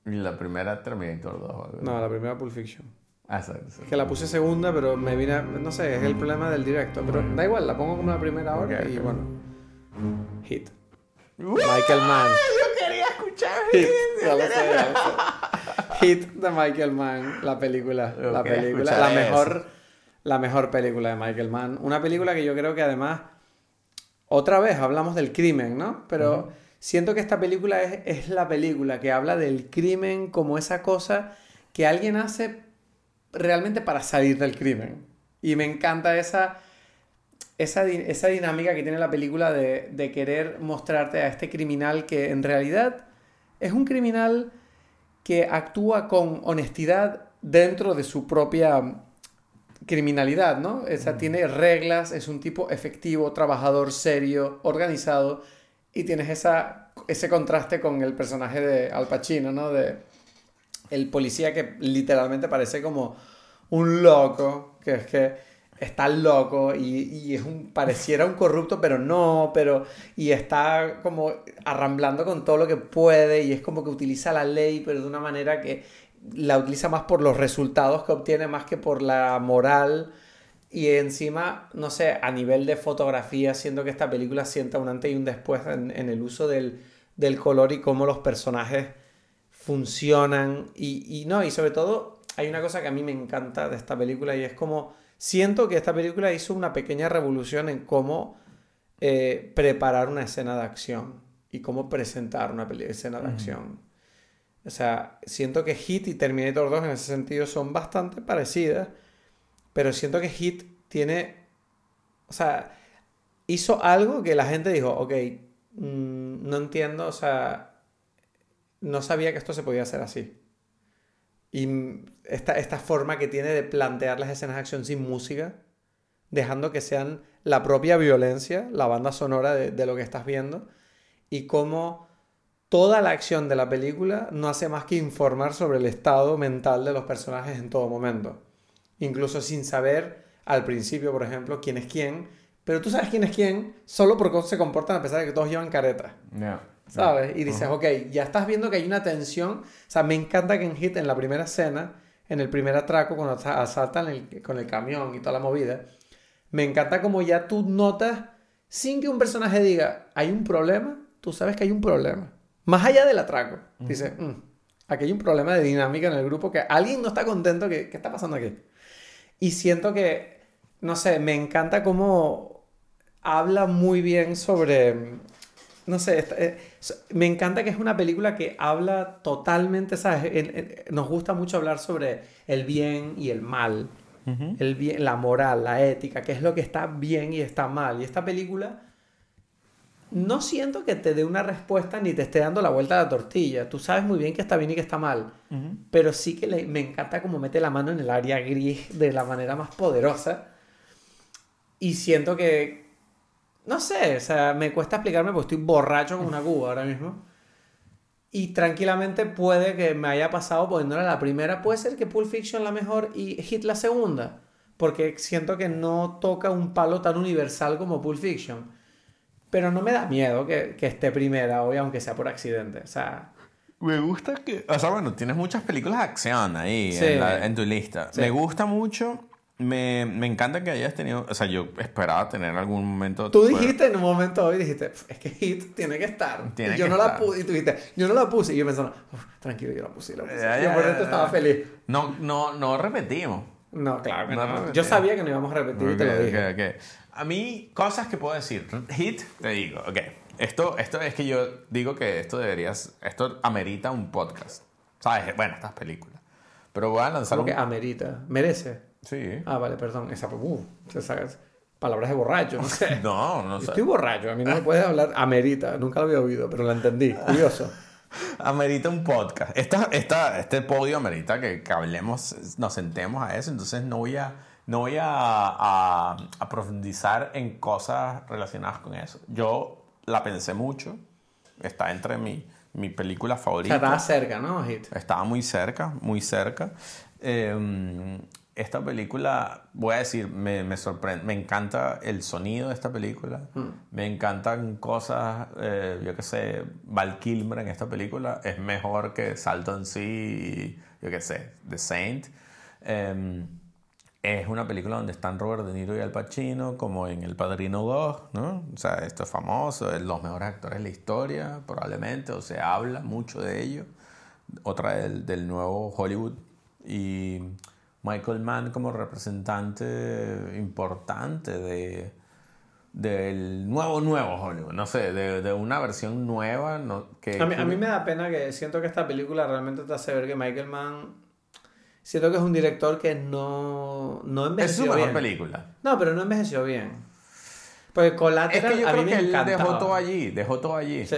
Y La primera Terminator 2. o algo. No, la primera Pulp Fiction. Ah, sí, sí. Que la puse segunda, pero me vine, a- no sé, es el problema del directo. Pero da igual, la pongo como la primera ahora Ok, y ok. bueno. Hit. Michael Mann. Yo quería escuchar. Hit, ya lo sé, ya lo sé. Hit de Michael Mann, la película. La película, la eso. mejor, la mejor película de Michael Mann. Una película que yo creo que además, otra vez hablamos del crimen, ¿no? Pero siento que esta película es, es la película que habla del crimen como esa cosa que alguien hace realmente para salir del crimen. Y me encanta esa, esa, esa dinámica que tiene la película de, de querer mostrarte a este criminal que en realidad es un criminal que actúa con honestidad dentro de su propia criminalidad, ¿no? O sea, tiene reglas, es un tipo efectivo, trabajador, serio, organizado, y tienes esa, ese contraste con el personaje de Al Pacino, ¿no? De el policía que literalmente parece como un loco, que es que está loco y, y es un pareciera un corrupto pero no pero y está como arramblando con todo lo que puede y es como que utiliza la ley pero de una manera que la utiliza más por los resultados que obtiene más que por la moral. Y encima no sé a nivel de fotografía siento que esta película sienta un antes y un después en, en el uso del, del color y cómo los personajes funcionan. Y, y no, y sobre todo hay una cosa que a mí me encanta de esta película y es como siento que esta película hizo una pequeña revolución en cómo eh, preparar una escena de acción y cómo presentar una escena de acción. O sea, siento que Hit y Terminator 2 en ese sentido son bastante parecidas, pero siento que Hit tiene, o sea, hizo algo que la gente dijo, ok, mm, no entiendo, o sea, no sabía que esto se podía hacer así. Y esta, esta forma que tiene de plantear las escenas de acción sin música, dejando que sean la propia violencia, la banda sonora de, de lo que estás viendo, y cómo toda la acción de la película no hace más que informar sobre el estado mental de los personajes en todo momento. Incluso sin saber al principio, por ejemplo, quién es quién, pero tú sabes quién es quién solo por cómo se comportan a pesar de que todos llevan careta. Yeah. ¿Sabes? Y dices, ok, ya estás viendo que hay una tensión. O sea, me encanta que en Hit, en la primera escena, en el primer atraco, cuando asa- asaltan el- con el camión y toda la movida, me encanta como ya tú notas, sin que un personaje diga, hay un problema, tú sabes que hay un problema. Más allá del atraco. Dices, "Mm, aquí hay un problema de dinámica en el grupo que alguien no está contento. que ¿Qué está pasando aquí? Y siento que, no sé, me encanta cómo habla muy bien sobre... No sé, esta- eh, me encanta que es una película que habla totalmente, ¿sabes? En- en- nos gusta mucho hablar sobre el bien y el mal, el bien, la moral, la ética, qué es lo que está bien y está mal. Y esta película no siento que te dé una respuesta ni te esté dando la vuelta a la tortilla. Tú sabes muy bien que está bien y que está mal. Pero sí que le- me encanta como mete la mano en el área gris de la manera más poderosa. Y siento que, no sé, o sea, me cuesta explicarme porque estoy borracho como una cuba ahora mismo. Y tranquilamente puede que me haya pasado poniéndola la primera. Puede ser que Pulp Fiction la mejor y Hit la segunda. Porque siento que no toca un palo tan universal como Pulp Fiction. Pero no me da miedo que, que esté primera hoy, aunque sea por accidente. O sea, me gusta que. O sea, bueno, tienes muchas películas de acción ahí Sí. en, la- en tu lista. Sí. Me gusta mucho. Me, me encanta que hayas tenido. O sea, yo esperaba tener algún momento. Tú bueno, dijiste en un momento hoy, dijiste, es que Hit tiene que estar. Tiene y yo que no la estar. puse. Y tú dijiste, yo no la puse. Y yo pensando, "Uf, tranquilo, yo la puse. La puse. Ya, yo ya, por ya, dentro estaba feliz. No, no, no repetimos. No, claro que No no. Yo sabía que no íbamos a repetir y te lo dije. ok, ok. A mí, cosas que puedo decir. Hit, te digo, ok. Esto, esto es que yo digo que esto deberías. Esto amerita un podcast. ¿Sabes? Bueno, estas películas. Pero voy a lanzar Como un. que amerita. Merece. Sí. Ah, vale, perdón. Esa, uh, esas palabras de borracho, no sé. No, no sé. Estoy borracho, a mí no me puedes hablar amerita, nunca lo había oído, pero la entendí, curioso. Amerita un podcast. Esta, esta, este podio amerita que, que hablemos, nos sentemos a eso. Entonces no voy a, no voy a, a- a profundizar en cosas relacionadas con eso. Yo la pensé mucho. Está entre mi, mi película O sea, favorita. estaba cerca, ¿no, Hit? Estaba muy cerca, muy cerca. Eh, esta película, voy a decir, me, me sorprende. Me encanta el sonido de esta película. Me encantan cosas, eh, yo qué sé, Val Kilmer en esta película es mejor que Salton Sea y, yo qué sé, The Saint. Eh, es una película donde están Robert De Niro y Al Pacino, como en El Padrino 2, ¿no? O sea, esto es famoso, es los mejores actores de la historia, probablemente, o se habla mucho de ello. Otra del, del nuevo Hollywood. Y Michael Mann como representante importante de del nuevo, nuevo Hollywood, no sé, de, de una versión nueva. No, que, A mí, a mí me da pena que siento que esta película realmente te hace ver que Michael Mann. Siento que es un director que no, no Es envejeció su mejor bien. película. No, pero no envejeció bien. Pues Es Collateral que yo a mí me él dejó todo allí, dejó todo allí. Sí.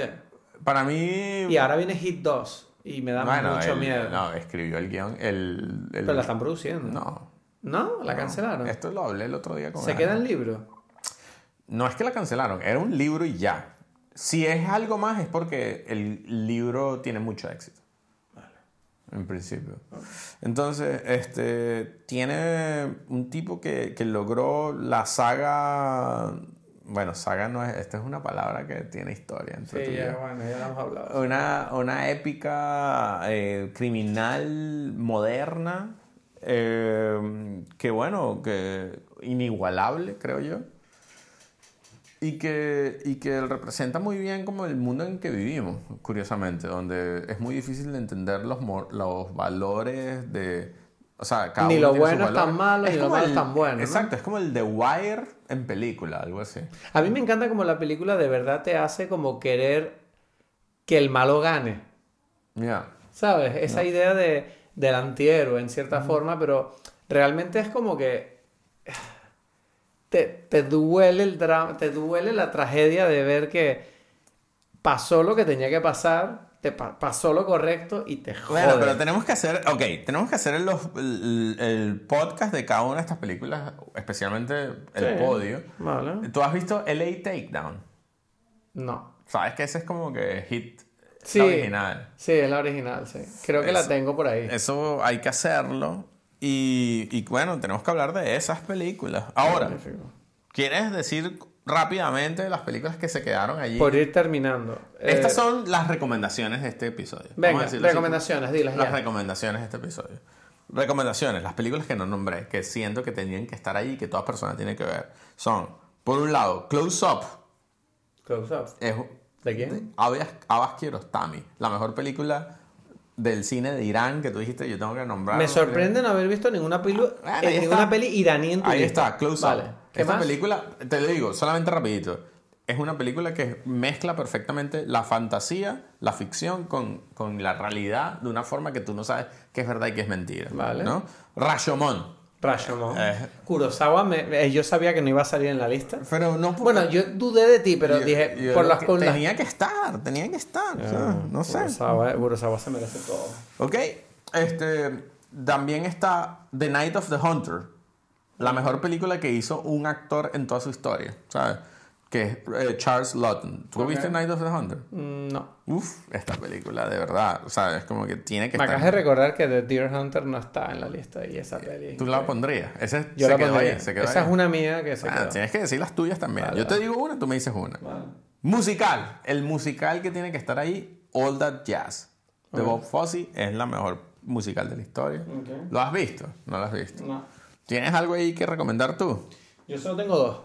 Para mí... Y ahora viene Hit 2 y me da Bueno, mucho él- miedo. No, escribió el guion. El, el- Pero la están produciendo. No. ¿No? ¿La no. cancelaron? Esto lo hablé el otro día con ¿Se queda en libro? No es que la cancelaron, era un libro y ya. Si es algo más es porque el libro tiene mucho éxito. En principio. Entonces, este, tiene un tipo que, que logró la saga... Bueno, saga no es... Esta es una palabra que tiene historia. entre tú Sí, y ya, yo. bueno, ya hemos hablado. Una, una épica eh, criminal moderna eh, que bueno, que inigualable creo yo y que, y que representa muy bien como el mundo en que vivimos, curiosamente, donde es muy difícil de entender los, los valores de... O sea, cada Ni lo bueno es tan malo, ni lo malo es tan bueno, ¿no? Exacto, es como el The Wire en película, algo así. A mí me encanta como la película de verdad te hace como querer que el malo gane. Ya. ¿Sabes? Esa idea de, del antihéroe en cierta forma, pero realmente es como que te, te duele el drama, te duele la tragedia de ver que pasó lo que tenía que pasar, te pa- pasó lo correcto y te jode. Bueno, pero tenemos que hacer, ok, tenemos que hacer el, los- el, el podcast de cada una de estas películas, especialmente el Sí. podio. Vale. ¿Tú has visto LA Takedown? No. Sabes que ese es como que hit Sí. original. Sí, es la original, sí. Creo que la tengo por ahí. Eso hay que hacerlo. Y, y bueno, tenemos que hablar de esas películas. Ahora. ¿quieres decir rápidamente las películas que se quedaron allí? Por ir terminando. Estas Eh, son las recomendaciones de este episodio. Venga, recomendaciones, dilas Las ya. recomendaciones de este episodio. Recomendaciones, las películas que no nombré, que siento que tenían que estar ahí y que toda persona tiene que ver, son, por un lado, Close Up, Close up. es ¿De quién? Abbas, Abbas Kiarostami, la mejor película del cine de Irán que tú dijiste, yo tengo que nombrar. Me sorprende no haber visto ninguna, pilu- Bueno, eh, ninguna peli iraní en tu Ahí lista. está, Close Vale. Up. ¿Qué Esta más? película, te lo digo, solamente rapidito. Es una película que mezcla perfectamente la fantasía, la ficción con, con la realidad de una forma que tú no sabes qué es verdad y qué es mentira. Vale. ¿no? Rashomon. Rashomon. Eh. Kurosawa, me- eh, yo sabía que no iba a salir en la lista. Pero no Bueno, yo dudé de ti, pero yo- dije, yo por las las- Tenía que estar, tenía que estar. o sea, no sé. Kurosawa, Kurosawa se merece todo. Ok. Este, también está The Night of the Hunter. La mejor película que hizo un actor en toda su historia. ¿Sabes? Que es eh, Charles Lawton. ¿Tú Ok. viste Night of the Hunter? Mm, No. Uf, esta película, de verdad. O sea, es como que tiene que Me estar. acabas de recordar que The Deer Hunter no está en la lista y esa peli. Tú la pondrías. Ese Yo se la quedó pondría. ahí, se quedó Esa ahí. es una mía que se Ah, quedó. tienes que decir las tuyas también. Vale, Yo te digo una, tú me dices una. Vale. Musical. El musical que tiene que estar ahí, All That Jazz. de. Bob Fosse es la mejor musical de la historia. ¿Lo has visto? No lo has visto. No. ¿Tienes algo ahí que recomendar tú? Yo solo tengo dos.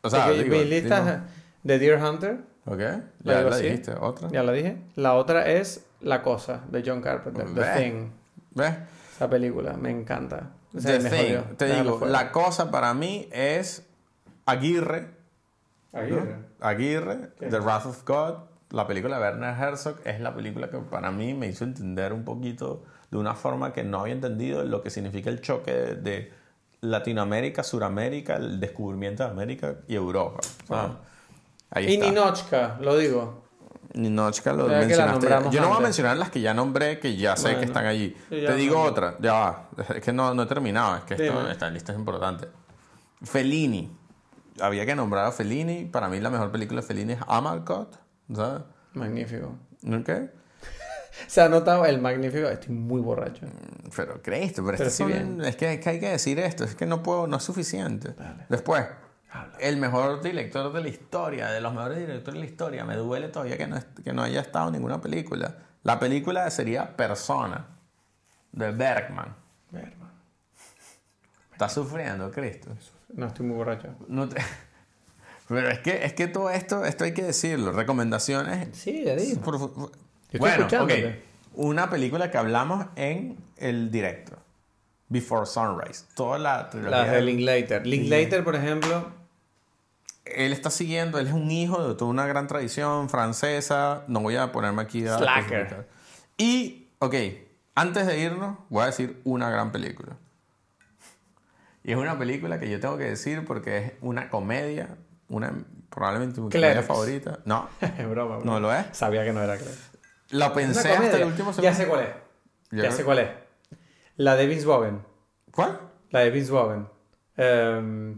O sea, digo, mi lista digo- de Deer Hunter, Ok, ¿La ya la dijiste. ¿Otra? ya la dije. La otra es La Cosa, de John Carpenter, The Ve. Thing. ¿Ves? Esa película, me encanta. O sea, The me Thing. Te Déjalo digo, fuera. la cosa para mí es Aguirre. ¿no? Aguirre. Aguirre, ¿Qué? The Wrath of God, la película de Werner Herzog, es la película que para mí me hizo entender un poquito de una forma que no había entendido lo que significa el choque de, de Latinoamérica, Suramérica, el descubrimiento de América y Europa. Ahí Y está. Ninochka, lo digo. Ninochka lo mencionaste. Yo no voy a mencionar las que ya nombré, que ya sé Bueno. que están allí. Te digo nombré. otra, ya va. Es que no, no he terminado, es que esto, esta lista es importante. Fellini. Había que nombrar a Fellini. Para mí la mejor película de Fellini es Amalcott. ¿Sabes? Magnífico. ¿Ok? Se ha notado el magnífico. Estoy muy borracho. Pero Cristo, pero, Pero sí son- bien. es, que, es que hay que decir esto, es que no puedo, no es suficiente. Dale. Después, Habla. el mejor director de la historia, de los mejores directores de la historia, me duele todavía que no, que no haya estado en ninguna película. La película sería Persona, de Bergman. Verma. ¿Estás sufriendo, Cristo? No, estoy muy borracho. No te- Pero es que, es que todo esto, esto hay que decirlo. Recomendaciones Sí, ya digo. Por- bueno, ok. escuchándote. Una película que hablamos en el directo. Before Sunrise. Toda la trilogía. Las de Linklater. Linklater, por ejemplo, Él está siguiendo, él es un hijo de toda una gran tradición francesa. No voy a ponerme aquí a. Slacker. Y, ok, antes de irnos, voy a decir una gran película. Y es una película que yo tengo que decir porque es una comedia, una probablemente mi comedia Clerks. favorita. No, es broma, broma. no lo es. Sabía que no era claro. La pensé hasta el último Ya segundo. sé cuál es. Ya Ya, sé cuál es. La de Vince Vaughn. ¿Cuál? La de Vince Vaughn. Em,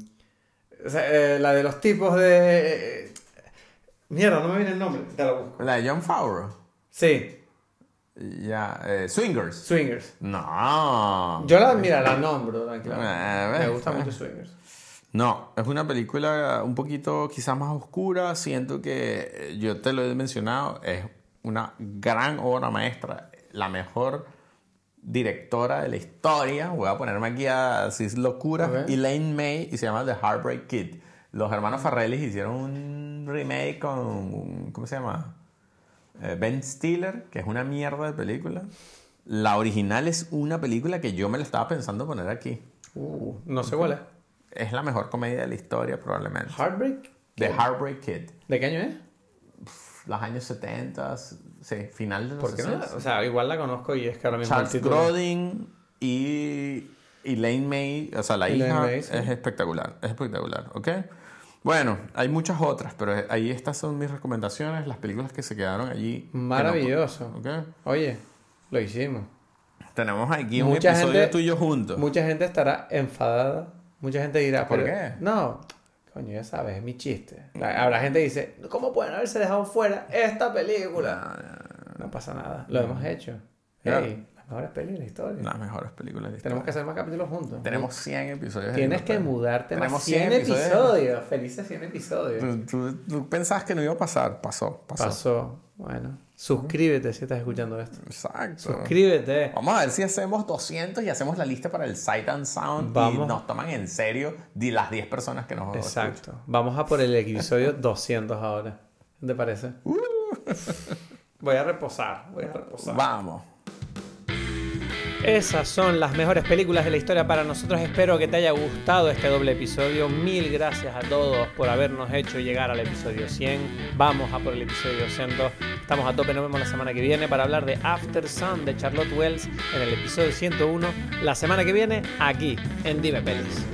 o sea, eh, la de los tipos de... eh, Mierda, no me viene el nombre. Te lo busco. La de John Favreau. Sí, Ya, eh, Swingers. Swingers. No. Yo la, mira, la nombro, tranquila. Eh, Me gusta eh. mucho Swingers. No, es una película un poquito quizás más oscura. Siento que eh, yo te lo he mencionado. Es una gran obra maestra. La mejor directora de la historia. Voy a ponerme aquí a decir locura. Ok. Elaine May y se llama The Heartbreak Kid. Los hermanos Farrelly hicieron un remake con. ¿Cómo se llama? Eh, ben Stiller, que es una mierda de película. La original es una película que yo me la estaba pensando poner aquí. Uh, no sé cuál es. Es la mejor comedia de la historia, probablemente. Heartbreak. The Heartbreak Kid. ¿De qué año es? Los años 70, sí, final de los ¿Por qué no? 60. la- O sea, igual la conozco y es que ahora mismo Charles Grodin y Elaine May, o sea, la Elaine hija, May, sí. es espectacular, es espectacular, ¿ok? Bueno, hay muchas otras, pero ahí estas son mis recomendaciones, las películas que se quedaron allí. que no- Maravilloso. ¿ok? Oye, lo hicimos. Tenemos aquí un Mucha episodio gente- tuyo juntos. Mucha gente estará enfadada. Mucha gente dirá, ¿Por pero- qué? No, coño, ya sabes, es mi chiste. Habrá gente que dice, ¿cómo pueden haberse dejado fuera esta película? No pasa nada, lo hemos hecho. Ya. Hey, las mejores películas de la historia. Las mejores películas de la Tenemos que historia. hacer más capítulos juntos. Tenemos 100 episodios. Tienes que mudarte más. Tenemos 100, 100 episodios. episodios. Felices 100 episodios. Tú, tú- tú pensabas que no iba a pasar, pasó, pasó. Pasó. Bueno, suscríbete si estás escuchando esto. Exacto. Suscríbete. Vamos a ver si hacemos 200 y hacemos la lista para el Sight and Sound y nos toman en serio di- las 10 personas que nos Exacto. Vamos a por el episodio 200 ahora. ¿Qué te parece? Uh. Voy a reposar. Voy a reposar. Vamos. Esas son las mejores películas de la historia para nosotros. Espero que te haya gustado este doble episodio. Mil gracias a todos por habernos hecho llegar al episodio 100. Vamos a por el episodio 200. Estamos a tope. Nos vemos la semana que viene para hablar de After Sun de Charlotte Wells en el episodio 101. La semana que viene aquí en Dime Pelis.